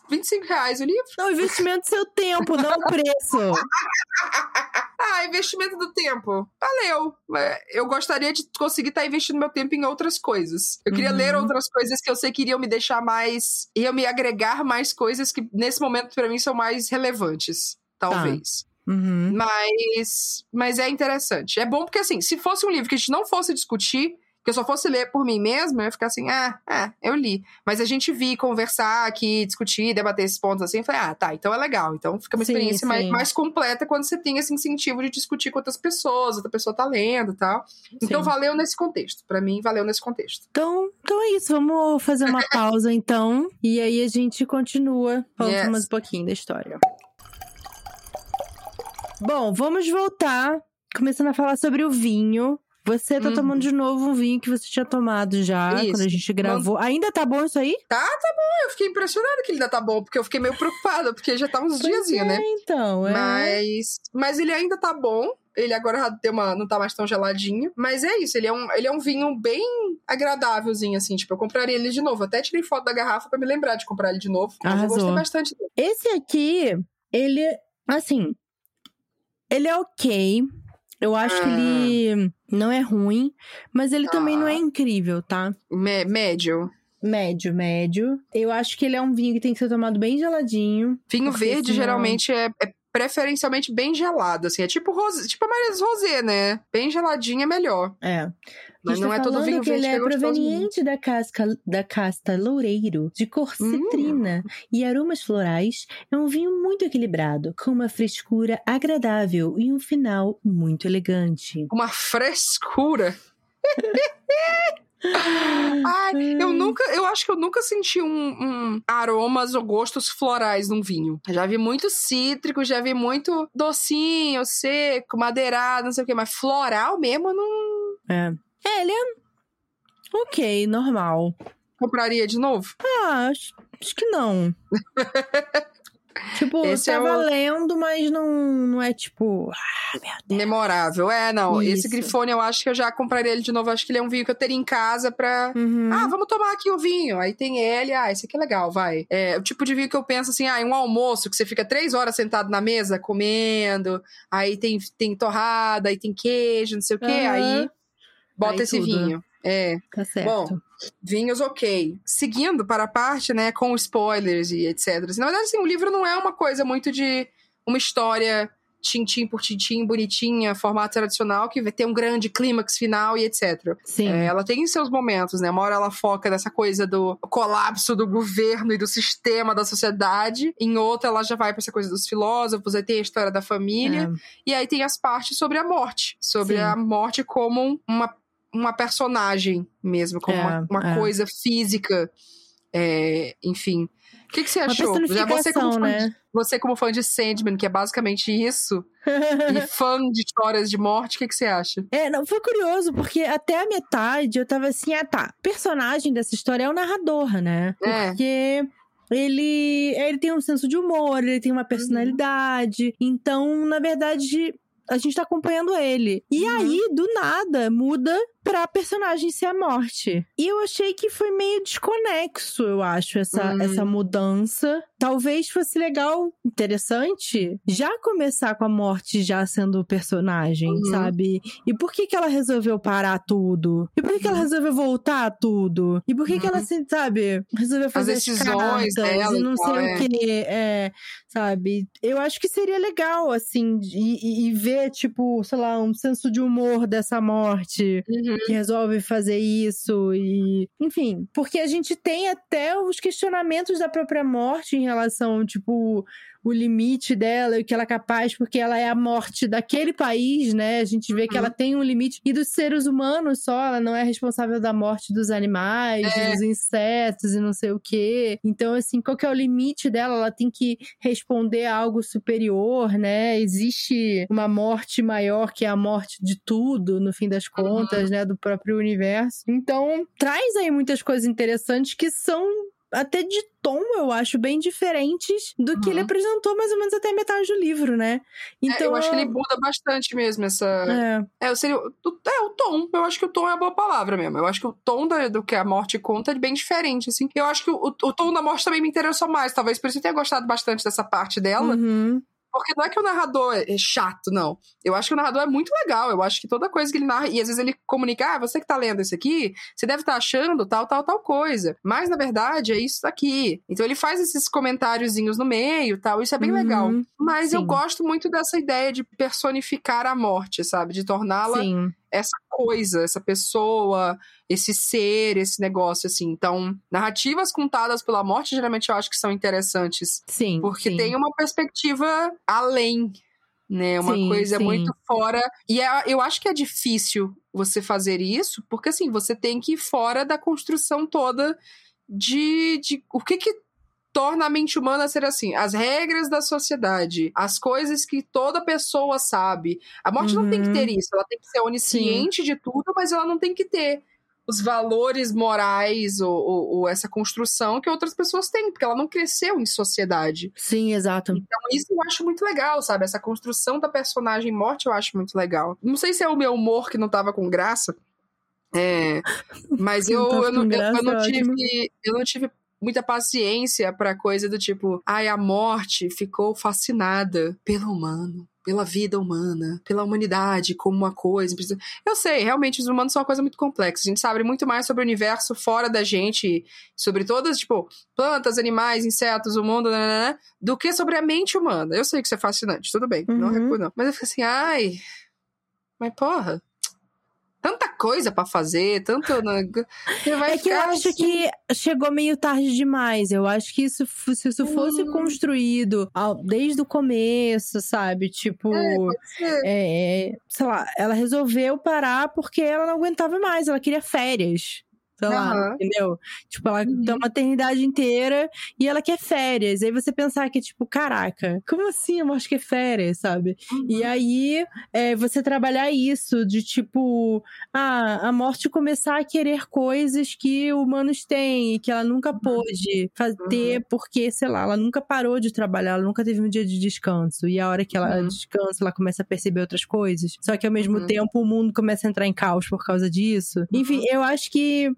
25 reais o livro. Não, investimento do seu tempo, não o preço. ah, investimento do tempo. Valeu. É, eu gostaria de conseguir estar investindo meu tempo em outras coisas. Eu queria uhum. ler outras coisas que eu sei que iriam me deixar mais. iriam me agregar mais coisas que nesse momento para mim são mais relevantes. Talvez. Tá. Uhum. Mas, mas é interessante. É bom porque, assim, se fosse um livro que a gente não fosse discutir, Porque se eu fosse ler por mim mesma, eu ia ficar assim, ah, é, eu li. Mas a gente vi conversar aqui, discutir, debater esses pontos assim, eu falei, ah, tá, então é legal. Então fica uma Sim, experiência mais, sim. mais completa quando você tem esse incentivo de discutir com outras pessoas, outra pessoa tá lendo e tal. Então Sim. valeu nesse contexto. Pra mim, valeu nesse contexto. Então, então é isso, vamos fazer uma pausa então. E aí a gente continua falando Yes. mais um pouquinho da história. Bom, vamos voltar, começando a falar sobre o vinho. Você tá Uhum. tomando de novo um vinho que você tinha tomado já Isso. quando a gente gravou. Ainda tá bom isso aí? Eu fiquei impressionada que ele ainda tá bom, porque eu fiquei meio preocupada, porque já tá uns diazinhos, né? Então, é. Mas, mas ele ainda tá bom. Ele agora deu uma, não tá mais tão geladinho. Mas é isso, ele é, um, ele é um vinho bem agradávelzinho, assim. Tipo, eu compraria ele de novo. Até tirei foto da garrafa pra me lembrar de comprar ele de novo. Mas Arrasou. eu gostei bastante dele. Esse aqui, ele, assim, ele é ok. Eu acho que Ah. ele não é ruim, mas ele também não é incrível, tá? Mé- médio. Médio, médio. Eu acho que ele é um vinho que tem que ser tomado bem geladinho. Vinho verde senão- geralmente é, é preferencialmente bem gelado, assim. É tipo, rosé, tipo a Maria Rosé, né? Bem geladinho é melhor. É. Mas não tá é todo vinho que verde ele é é proveniente da casca da casta loureiro, de cor Hum. citrina e aromas florais. É um vinho muito equilibrado, com uma frescura agradável e um final muito elegante. Uma frescura. Ai, eu nunca, eu acho que eu nunca senti um, um aromas ou gostos florais num vinho. Já vi muito cítrico, já vi muito docinho, seco, madeirado, não sei o que, mas floral mesmo não É. É, ele é ok, normal. compraria de novo. Ah, acho, acho que não. tipo, Esse tá é o- valendo, mas não, não é tipo. Ah, meu Deus. Memorável. É, não, esse Isso. grifone eu acho que eu já compraria ele de novo. Acho que ele é um vinho que eu teria em casa pra Uhum. Ah, vamos tomar aqui o vinho. Aí tem ele, ah, esse aqui é legal, vai. É o tipo de vinho que eu penso assim, ah, em um almoço que você fica três horas sentado na mesa comendo, aí tem, tem torrada, aí tem queijo, não sei o quê, Aham. aí bota Aí esse tudo. vinho. É, Tá certo. bom, vinhos ok. Seguindo para a parte, né, com spoilers e etc. Assim, Na verdade, assim, o livro não é uma coisa muito de uma história tintim por tintim, bonitinha, formato tradicional, que vai ter um grande clímax final e etc. Sim. É, ela tem seus momentos, né? Uma hora ela foca nessa coisa do colapso do governo e do sistema da sociedade. Em outra, ela já vai pra essa coisa dos filósofos, aí tem a história da família. É. E aí tem as partes sobre a morte. Sobre Sim. a morte como um- uma, uma personagem mesmo, como É, uma, uma é. coisa física. É, enfim. O que, que você achou? Já você, como fã né? de, você, como fã de Sandman, que é basicamente isso, e fã de histórias de morte, o que, que você acha? É, não, foi curioso, porque até a metade eu tava assim, ah tá, personagem dessa história é o narrador, né? É. Porque ele, ele tem um senso de humor, ele tem uma personalidade. Então, na verdade, a gente tá acompanhando ele. E Uhum. aí, do nada, muda pra personagem ser a morte. E eu achei que foi meio desconexo, eu acho, essa, Hum. essa mudança. Talvez fosse legal, interessante, já começar com a morte já sendo o personagem, Uhum. sabe? E por que que ela resolveu parar tudo? E por que que ela Uhum. resolveu voltar tudo? E por que que ela, se- sabe, resolveu fazer as, decisões dela e não sei é. o que, é, sabe? Eu acho que seria legal, assim, e, e- e ver, tipo, sei lá, um senso de humor dessa morte que resolve fazer isso e enfim, porque a gente tem até os questionamentos da própria morte em relação, tipo, o limite dela e o que ela é capaz, porque ela é a morte daquele país, né? A gente vê que Uhum. ela tem um limite e dos seres humanos só, ela não é responsável da morte dos animais, É. dos insetos e não sei o quê. Então, assim, qual que é o limite dela? Ela tem que responder a algo superior, né? Existe uma morte maior que é a morte de tudo, no fim das contas, né? Do próprio universo. Então, traz aí muitas coisas interessantes que são até de tom, eu acho, bem diferentes do que ele Uhum. apresentou mais ou menos até a metade do livro, né? É, eu acho que ele muda bastante mesmo essa. É, É, eu seria, o- é, o tom. Eu acho que o tom é a boa palavra mesmo. Eu acho que o tom da- do que a morte conta é bem diferente, assim. Eu acho que o, o tom da morte também me interessou mais. Talvez por isso eu tenha gostado bastante dessa parte dela. uhum, Porque não é que o narrador é chato, não. Eu acho que o narrador é muito legal. Eu acho que toda coisa que ele narra. E às vezes ele comunica, ah, você que tá lendo isso aqui, você deve estar achando tal, tal, tal coisa. Mas na verdade é isso daqui. Então ele faz esses comentáriozinhos no meio tal. Isso é bem Uhum, legal. Mas eu sim. gosto muito dessa ideia de personificar a morte, sabe? De torná-la sim. Essa coisa, essa pessoa, esse ser, esse negócio, assim. Então, narrativas contadas pela morte, geralmente eu acho que são interessantes. Sim. Porque sim. tem uma perspectiva além, né? Uma Sim, coisa sim. muito fora. E é- eu acho que é difícil você fazer isso, porque assim, você tem que ir fora da construção toda de, de o que que torna a mente humana ser assim, as regras da sociedade, as coisas que toda pessoa sabe. A morte não tem que Uhum. ter isso, ela tem que ser onisciente de tudo, mas ela não tem que ter os valores morais ou, ou- ou essa construção que outras pessoas têm, porque ela não cresceu em sociedade. Sim, exato. Então, isso eu acho muito legal, sabe? Essa construção da personagem morte eu acho muito legal. Não sei se é o meu humor que não tava com graça. É, mas eu, eu, não, eu- eu não é tive. Eu não tive muita paciência pra coisa do tipo, ai, a morte ficou fascinada pelo humano. Pela vida humana, pela humanidade como uma coisa. Eu sei, realmente, os humanos são uma coisa muito complexa. A gente sabe muito mais sobre o universo fora da gente, sobre todas, tipo, plantas, animais, insetos, o mundo, né, do que sobre a mente humana. Eu sei que isso é fascinante, tudo bem, não Uhum. recuo, não. Mas eu fico assim, ai, mas porra, tanta coisa pra fazer, tanto. né, Você vai É que eu acho assim, que chegou meio tarde demais. Eu acho que isso, se isso fosse Hum. construído desde o começo, sabe? Tipo, É, ser. é, sei lá, ela resolveu parar porque ela não aguentava mais, ela queria férias. Sei lá, entendeu? Tipo, ela Uhum. uma eternidade inteira e ela quer férias. Aí você pensar que, tipo, caraca, como assim a morte quer férias, sabe? E aí, é, você trabalhar isso de tipo, ah, a morte começar a querer coisas que humanos têm e que ela nunca pôde fa- ter porque, sei lá, ela nunca parou de trabalhar, ela nunca teve um dia de descanso. E a hora que ela Uhum. descansa, ela começa a perceber outras coisas. Só que ao mesmo Uhum. tempo o mundo começa a entrar em caos por causa disso. Enfim, eu acho que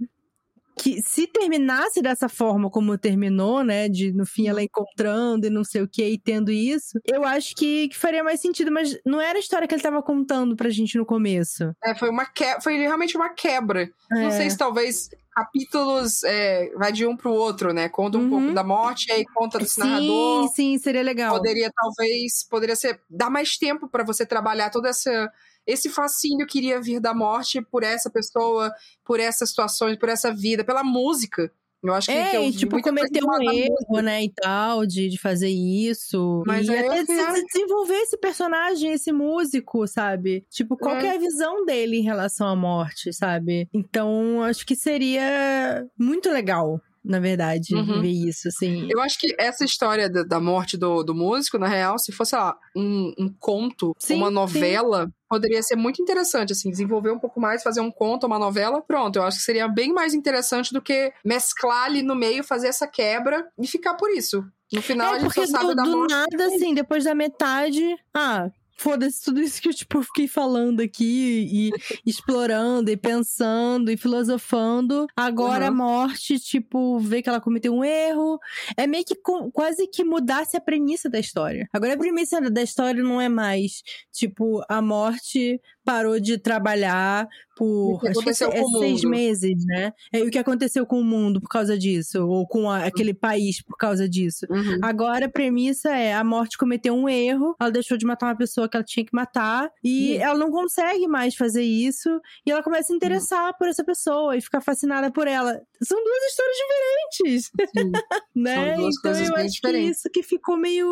que se terminasse dessa forma como terminou, né, de no fim ela encontrando e não sei o que e tendo isso, eu acho que, que faria mais sentido, mas não era a história que ele tava contando pra gente no começo. É, foi uma que... foi realmente uma quebra. Não É. sei se talvez capítulos é, vai de um pro outro, né? Conta um Uhum. pouco da morte, aí conta desse Sim, narrador. sim, seria legal. Poderia, talvez, poderia ser dar mais tempo pra você trabalhar todo essa, esse fascínio que iria vir da morte por essa pessoa, por essas situações, por essa vida, pela música. Eu acho que, que É, eu e vi tipo, cometer um erro, né, e tal, de, de fazer isso. Mas e eu até de- de desenvolver esse personagem, esse músico, sabe? Tipo, qual É. que é a visão dele em relação à morte, sabe? Então, acho que seria muito legal, na verdade, Uhum. ver isso, assim. Eu acho que essa história da, da morte do, do músico, na real, se fosse lá, um, um conto, Sim, uma sim. novela, poderia ser muito interessante, assim, desenvolver um pouco mais, fazer um conto, uma novela, pronto. Eu acho que seria bem mais interessante do que mesclar ali no meio, fazer essa quebra e ficar por isso. No final, a É, gente porque só sabe do, da do morte. nada, assim, depois da metade, ah, foda-se tudo isso que eu, tipo, fiquei falando aqui e explorando e pensando e filosofando. Agora a Uhum. morte, tipo, vê que ela cometeu um erro. É meio que com- quase que mudasse a premissa da história. Agora a premissa da história não é mais, tipo, a morte parou de trabalhar por acho que é, é seis meses, né? É o que aconteceu com o mundo por causa disso, ou com a- aquele país por causa disso. Uhum. Agora a premissa é a morte cometeu um erro, ela deixou de matar uma pessoa que ela tinha que matar e Uhum. ela não consegue mais fazer isso e ela começa a interessar por essa pessoa e ficar fascinada por ela. São duas histórias diferentes, né? São duas então coisas eu bem acho diferentes. que isso que ficou meio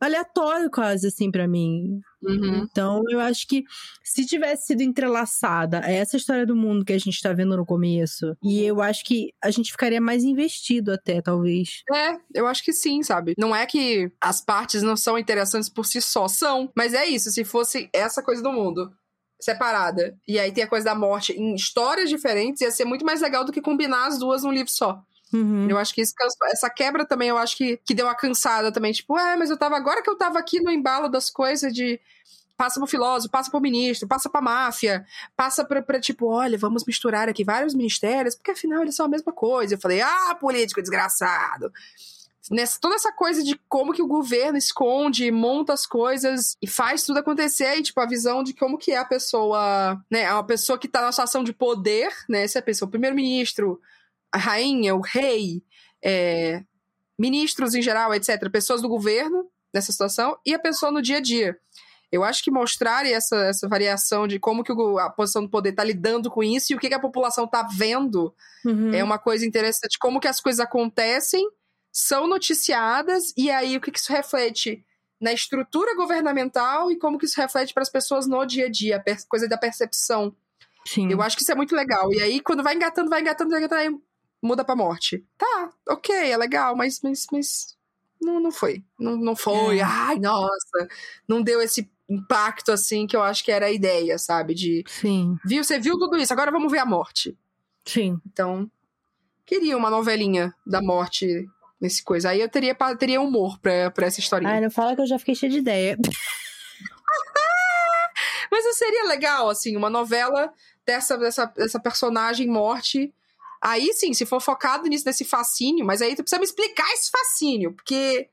aleatório quase assim pra mim. Uhum. Então, eu acho que se tivesse sido entrelaçada essa história do mundo que a gente tá vendo no começo, e eu acho que a gente ficaria mais investido até, talvez. É, eu acho que sim, sabe? Não é que as partes não são interessantes por si só, são. Mas é isso, se fosse essa coisa do mundo separada, e aí tem a coisa da morte em histórias diferentes, ia ser muito mais legal do que combinar as duas num livro só. Uhum. Eu acho que essa quebra também, eu acho que, que deu uma cansada também. Tipo, é, mas eu tava. Agora que eu tava aqui no embalo das coisas de. Passa pro filósofo, passa pro ministro, passa pra máfia, passa pra, pra tipo, olha, vamos misturar aqui vários ministérios, porque afinal eles são a mesma coisa. Eu falei, ah, político desgraçado. Nessa, toda essa coisa de como que o governo esconde, monta as coisas e faz tudo acontecer, e tipo, a visão de como que é a pessoa, né? É uma pessoa que tá na situação de poder, né? Essa é a pessoa, o primeiro-ministro, a rainha, o rei, é, ministros em geral, etc., pessoas do governo nessa situação, e a pessoa no dia a dia. Eu acho que mostrar essa, essa variação de como que a posição do poder está lidando com isso e o que, que a população está vendo uhum. é uma coisa interessante. Como que as coisas acontecem, são noticiadas, e aí o que, que isso reflete na estrutura governamental e como que isso reflete para as pessoas no dia a dia, a coisa da percepção. Sim. Eu acho que isso é muito legal. E aí, quando vai engatando, vai engatando, vai engatando, aí muda pra morte. Tá, ok, é legal, mas, mas, mas não, não foi. Não, não foi. É. Ai, nossa. Não deu esse impacto assim que eu acho que era a ideia, sabe? De. Sim. Viu, você viu tudo isso, agora vamos ver a morte. Sim. Então, queria uma novelinha da morte nesse coisa. Aí eu teria, teria humor pra, pra essa historinha. Ai, não fala que eu já fiquei cheia de ideia. Mas seria legal, assim, uma novela dessa, dessa, dessa personagem morte Aí sim, se for focado nisso, nesse fascínio, mas aí tu precisa me explicar esse fascínio, porque.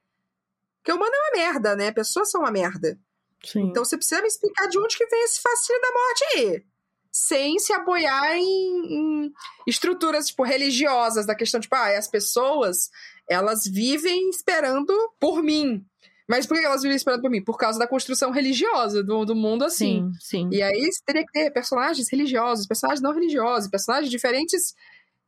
Porque o humano é uma merda, né? Pessoas são uma merda. Sim. Então você precisa me explicar de onde que vem esse fascínio da morte aí. Sem se apoiar em, em estruturas, tipo, religiosas, da questão, tipo, ah, as pessoas, elas vivem esperando por mim. Mas por que elas vivem esperando por mim? Por causa da construção religiosa do, do mundo assim. Sim, sim. E aí você teria que ter personagens religiosos, personagens não religiosos, personagens diferentes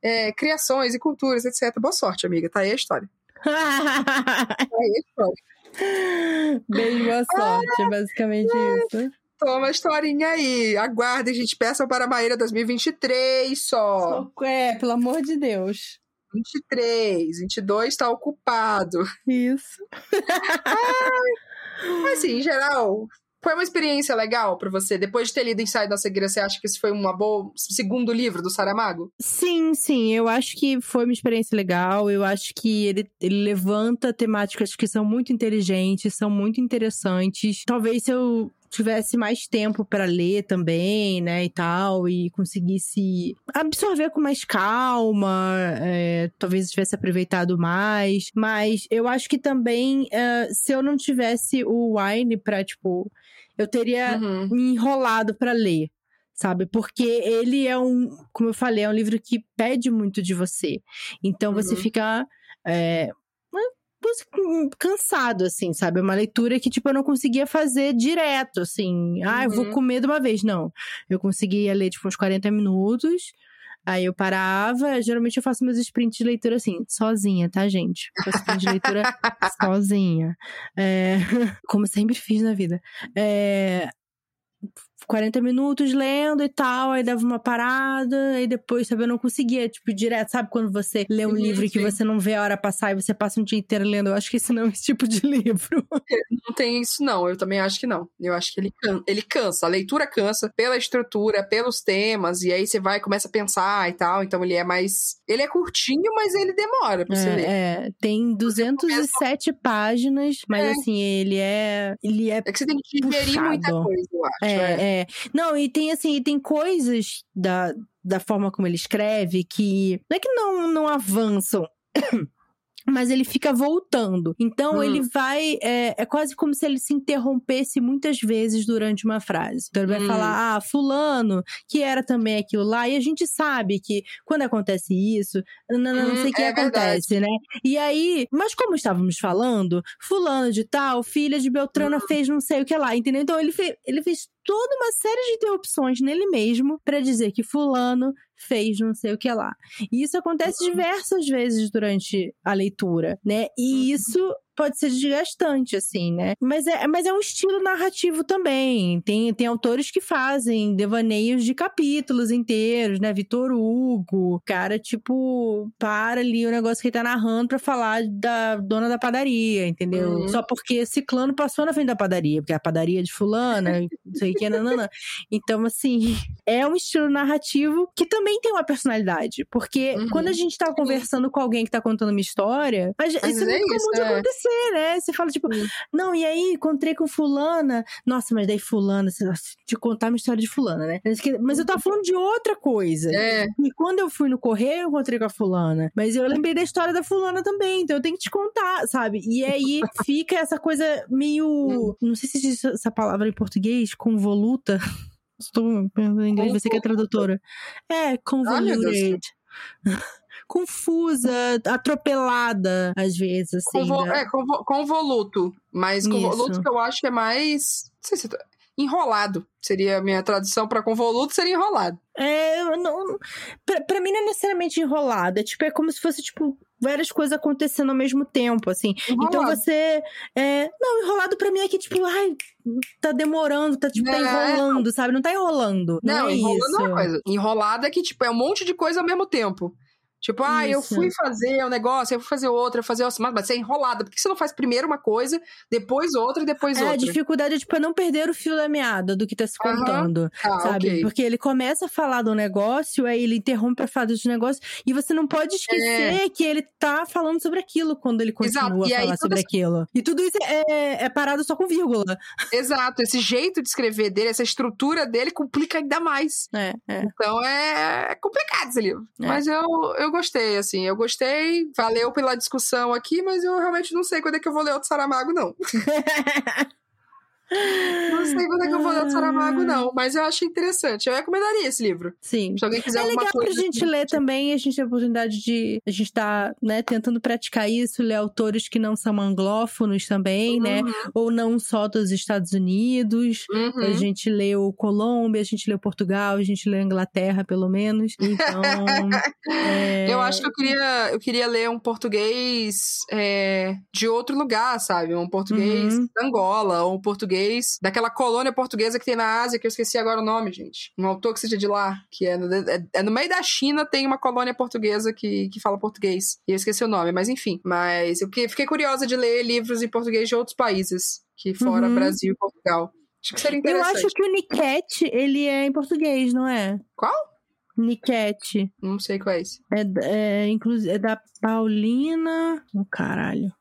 é, criações e culturas, etc. Boa sorte, amiga. Tá aí a história. tá aí a história. Bem boa sorte, ah, basicamente isso. Toma a historinha aí. Aguardem, gente. Peçam para a Maíra 2023 só. É, pelo amor de Deus. 23, 22 tá ocupado. Isso. Mas assim, em geral, foi uma experiência legal para você? Depois de ter lido Ensaio da Cegueira, você acha que esse foi uma boa segundo livro do Saramago? Sim, sim. Eu acho que foi uma experiência legal. Eu acho que ele, ele levanta temáticas que são muito inteligentes, são muito interessantes. Talvez se eu tivesse mais tempo para ler também, né, e tal, e conseguisse absorver com mais calma, é, talvez tivesse aproveitado mais, mas eu acho que também, é, se eu não tivesse o Wine para tipo, eu teria uhum. me enrolado para ler, sabe? Porque ele é um, como eu falei, é um livro que pede muito de você. Então uhum. você fica é, cansado, assim, sabe? É uma leitura que, tipo, eu não conseguia fazer direto, assim. Ah, eu vou uhum. comer de uma vez. Não. Eu conseguia ler, tipo, uns 40 minutos. Aí eu parava, geralmente eu faço meus sprints de leitura assim, sozinha, tá, gente? Eu faço sprint de leitura sozinha. É, como sempre fiz na vida. É, 40 minutos lendo e tal, aí dava uma parada, e depois, sabe, eu não conseguia, tipo, direto, sabe quando você lê um sim, livro sim. que você não vê a hora passar e você passa um dia inteiro lendo? Eu acho que esse não é esse tipo de livro. Não tem isso, não. Eu também acho que não. Eu acho que ele, can ele cansa. A leitura cansa pela estrutura, pelos temas, e aí você vai e começa a pensar e tal. Então ele é mais. Ele é curtinho, mas ele demora pra é, você ler. É, tem 207 páginas, mas é. assim, ele é. Ele é. É que você tem que digerir muita coisa, eu acho. É, é. Não, e tem assim, tem coisas da, da forma como ele escreve que não é que não, não avançam. mas ele fica voltando. Então hum. ele vai. É, é, quase como se ele se interrompesse muitas vezes durante uma frase. Então ele vai hum. falar, ah, Fulano, que era também aquilo lá. E a gente sabe que quando acontece isso, não, não, não hum, sei o que é acontece, verdade. né? E aí, mas como estávamos falando, Fulano de tal, filha de Beltrana hum. fez não sei o que lá, entendeu? Então ele, fez, ele fez toda uma série de interrupções nele mesmo para dizer que fulano fez não sei o que lá. E isso acontece uhum. diversas vezes durante a leitura, né? E uhum. isso pode ser desgastante, assim, né? Mas é, mas é um estilo narrativo também. Tem, tem autores que fazem devaneios de capítulos inteiros, né? Vitor Hugo, cara, tipo, para ali o negócio que ele tá narrando pra falar da dona da padaria, entendeu? Uhum. Só porque ciclano passou na frente da padaria, porque a padaria é de fulana, não sei o que, nanana. Então, assim, é um estilo narrativo que também tem uma personalidade. Porque uhum. quando a gente tá conversando com alguém que tá contando uma história, isso é muito comum isso, de é. acontecer você, né? Você fala, tipo, não, e aí encontrei com fulana. Nossa, mas daí fulana, te contar uma história de fulana, né? Mas eu tava falando de outra coisa. É. E quando eu fui no correio, eu encontrei com a fulana. Mas eu lembrei da história da fulana também, então eu tenho que te contar, sabe? E aí fica essa coisa meio. Hum. Não sei se existe essa palavra em português, convoluta. Estou pensando em inglês, você que é tradutora. É, convoluted. Confusa, atropelada, às vezes, assim. Convo né? É, convoluto. Mas convoluto que eu acho que é mais sei se. Enrolado seria a minha tradução para convoluto, seria enrolado. É, não. Pra, pra mim não é necessariamente enrolado. É tipo, é como se fosse, tipo, várias coisas acontecendo ao mesmo tempo, assim. Enrolado. Então você. É... Não, enrolado pra mim é que, tipo, ai, tá demorando, tá, tipo, tá enrolando, sabe? Não tá enrolando. Não, não é enrolando isso. é uma coisa. Enrolado é que, tipo, é um monte de coisa ao mesmo tempo. Tipo, ah, Isso. eu fui fazer um negócio, eu fui fazer outro, eu fui fazer outro, mas você é enrolada. Por que você não faz primeiro uma coisa, depois outra e depois é, outra? A dificuldade é, tipo, é não perder o fio da meada do que tá se contando, ah, sabe? Okay. Porque ele começa a falar do negócio, aí ele interrompe pra falar do negócio, e você não pode esquecer é. que ele tá falando sobre aquilo quando ele continua a falar sobre aquilo. E tudo isso é, é parado só com vírgula. Exato. Esse jeito de escrever dele, essa estrutura dele complica ainda mais. É, é. Então é, é complicado esse livro. É. Mas eu, eu gostei, assim. Eu gostei, valeu pela discussão aqui, mas eu realmente não sei quando é que eu vou ler outro Saramago, não. Não sei quando é que eu vou ler o Saramago, não. Mas eu acho interessante. Eu recomendaria esse livro. Sim. Se alguém quiser é legal coisa pra gente ler também. A gente tem a oportunidade de... A gente tá, né, tentando praticar isso. Ler autores que não são anglófonos também, né? uhum. né? Ou não só dos Estados Unidos. Uhum. A gente leu Colômbia, a gente leu Portugal, a gente leu Inglaterra, pelo menos. Então... é... Eu acho que eu queria, eu queria ler um português é, de outro lugar, sabe? Um português uhum. da Angola, ou um português português, daquela colônia portuguesa que tem na Ásia, que eu esqueci agora o nome, gente. Um autor que seja de lá, que é no, é, é no meio da China, tem uma colônia portuguesa que, que fala português. E eu esqueci o nome, mas enfim. Mas eu fiquei curiosa de ler livros em português de outros países, que fora uhum. Brasil e Portugal. Acho que seria interessante. Eu acho que o Niket, ele é em português, não é? Qual? Niket. Não sei qual é esse. É, é, inclusive, é da Paulina. Oh, caralho.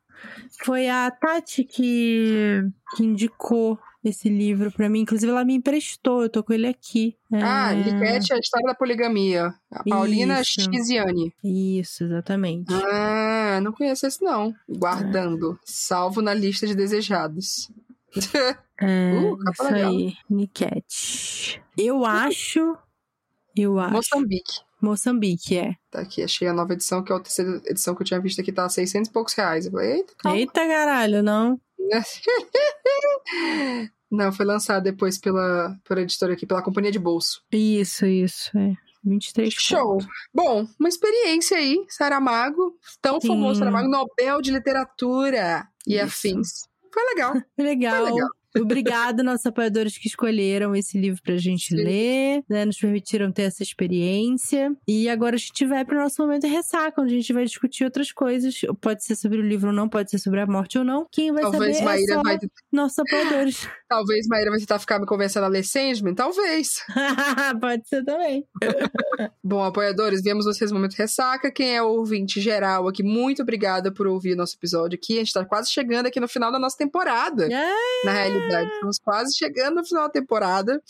Foi a Tati que, que indicou esse livro para mim. Inclusive, ela me emprestou, eu tô com ele aqui. Ah, é... Liquete, a história da poligamia. A Paulina Chiziane. Isso, exatamente. Ah, não conheço esse não. Guardando. É. Salvo na lista de desejados. É, uh, isso legal. aí. Niquete. Eu acho... Eu acho... Moçambique. Moçambique, é. Tá aqui, achei a nova edição, que é a terceira edição que eu tinha visto aqui, tá a 600 e poucos reais. Eu falei, eita, calma. Eita, caralho, não. não, foi lançado depois pela, pela editora aqui, pela companhia de bolso. Isso, isso, é. 23 Show. Bom, uma experiência aí, Saramago, tão Sim. famoso Saramago, Nobel de Literatura e Isso. afins. Foi legal. legal. Foi legal. Obrigada, nossos apoiadores que escolheram esse livro pra gente ler, né? Nos permitiram ter essa experiência. E agora a gente vai pro nosso momento ressaca, onde a gente vai discutir outras coisas. Pode ser sobre o livro ou não, pode ser sobre a morte ou não. Quem vai Talvez saber Maíra é só vai... nossos apoiadores. Talvez Maíra vai tentar ficar me convencendo a ler Sandman? Talvez. pode ser também. Bom, apoiadores, viemos vocês no momento ressaca. Quem é o ouvinte geral aqui, muito obrigada por ouvir nosso episódio aqui. A gente tá quase chegando aqui no final da nossa temporada. Na realidade verdade. Estamos quase chegando no final da temporada.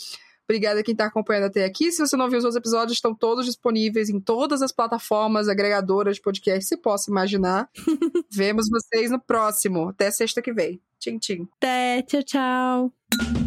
Obrigada a quem está acompanhando até aqui. Se você não viu os outros episódios, estão todos disponíveis em todas as plataformas agregadoras de podcast que você possa imaginar. Vemos vocês no próximo. Até sexta que vem. Tchim, tchim. Até, tchau, tchau.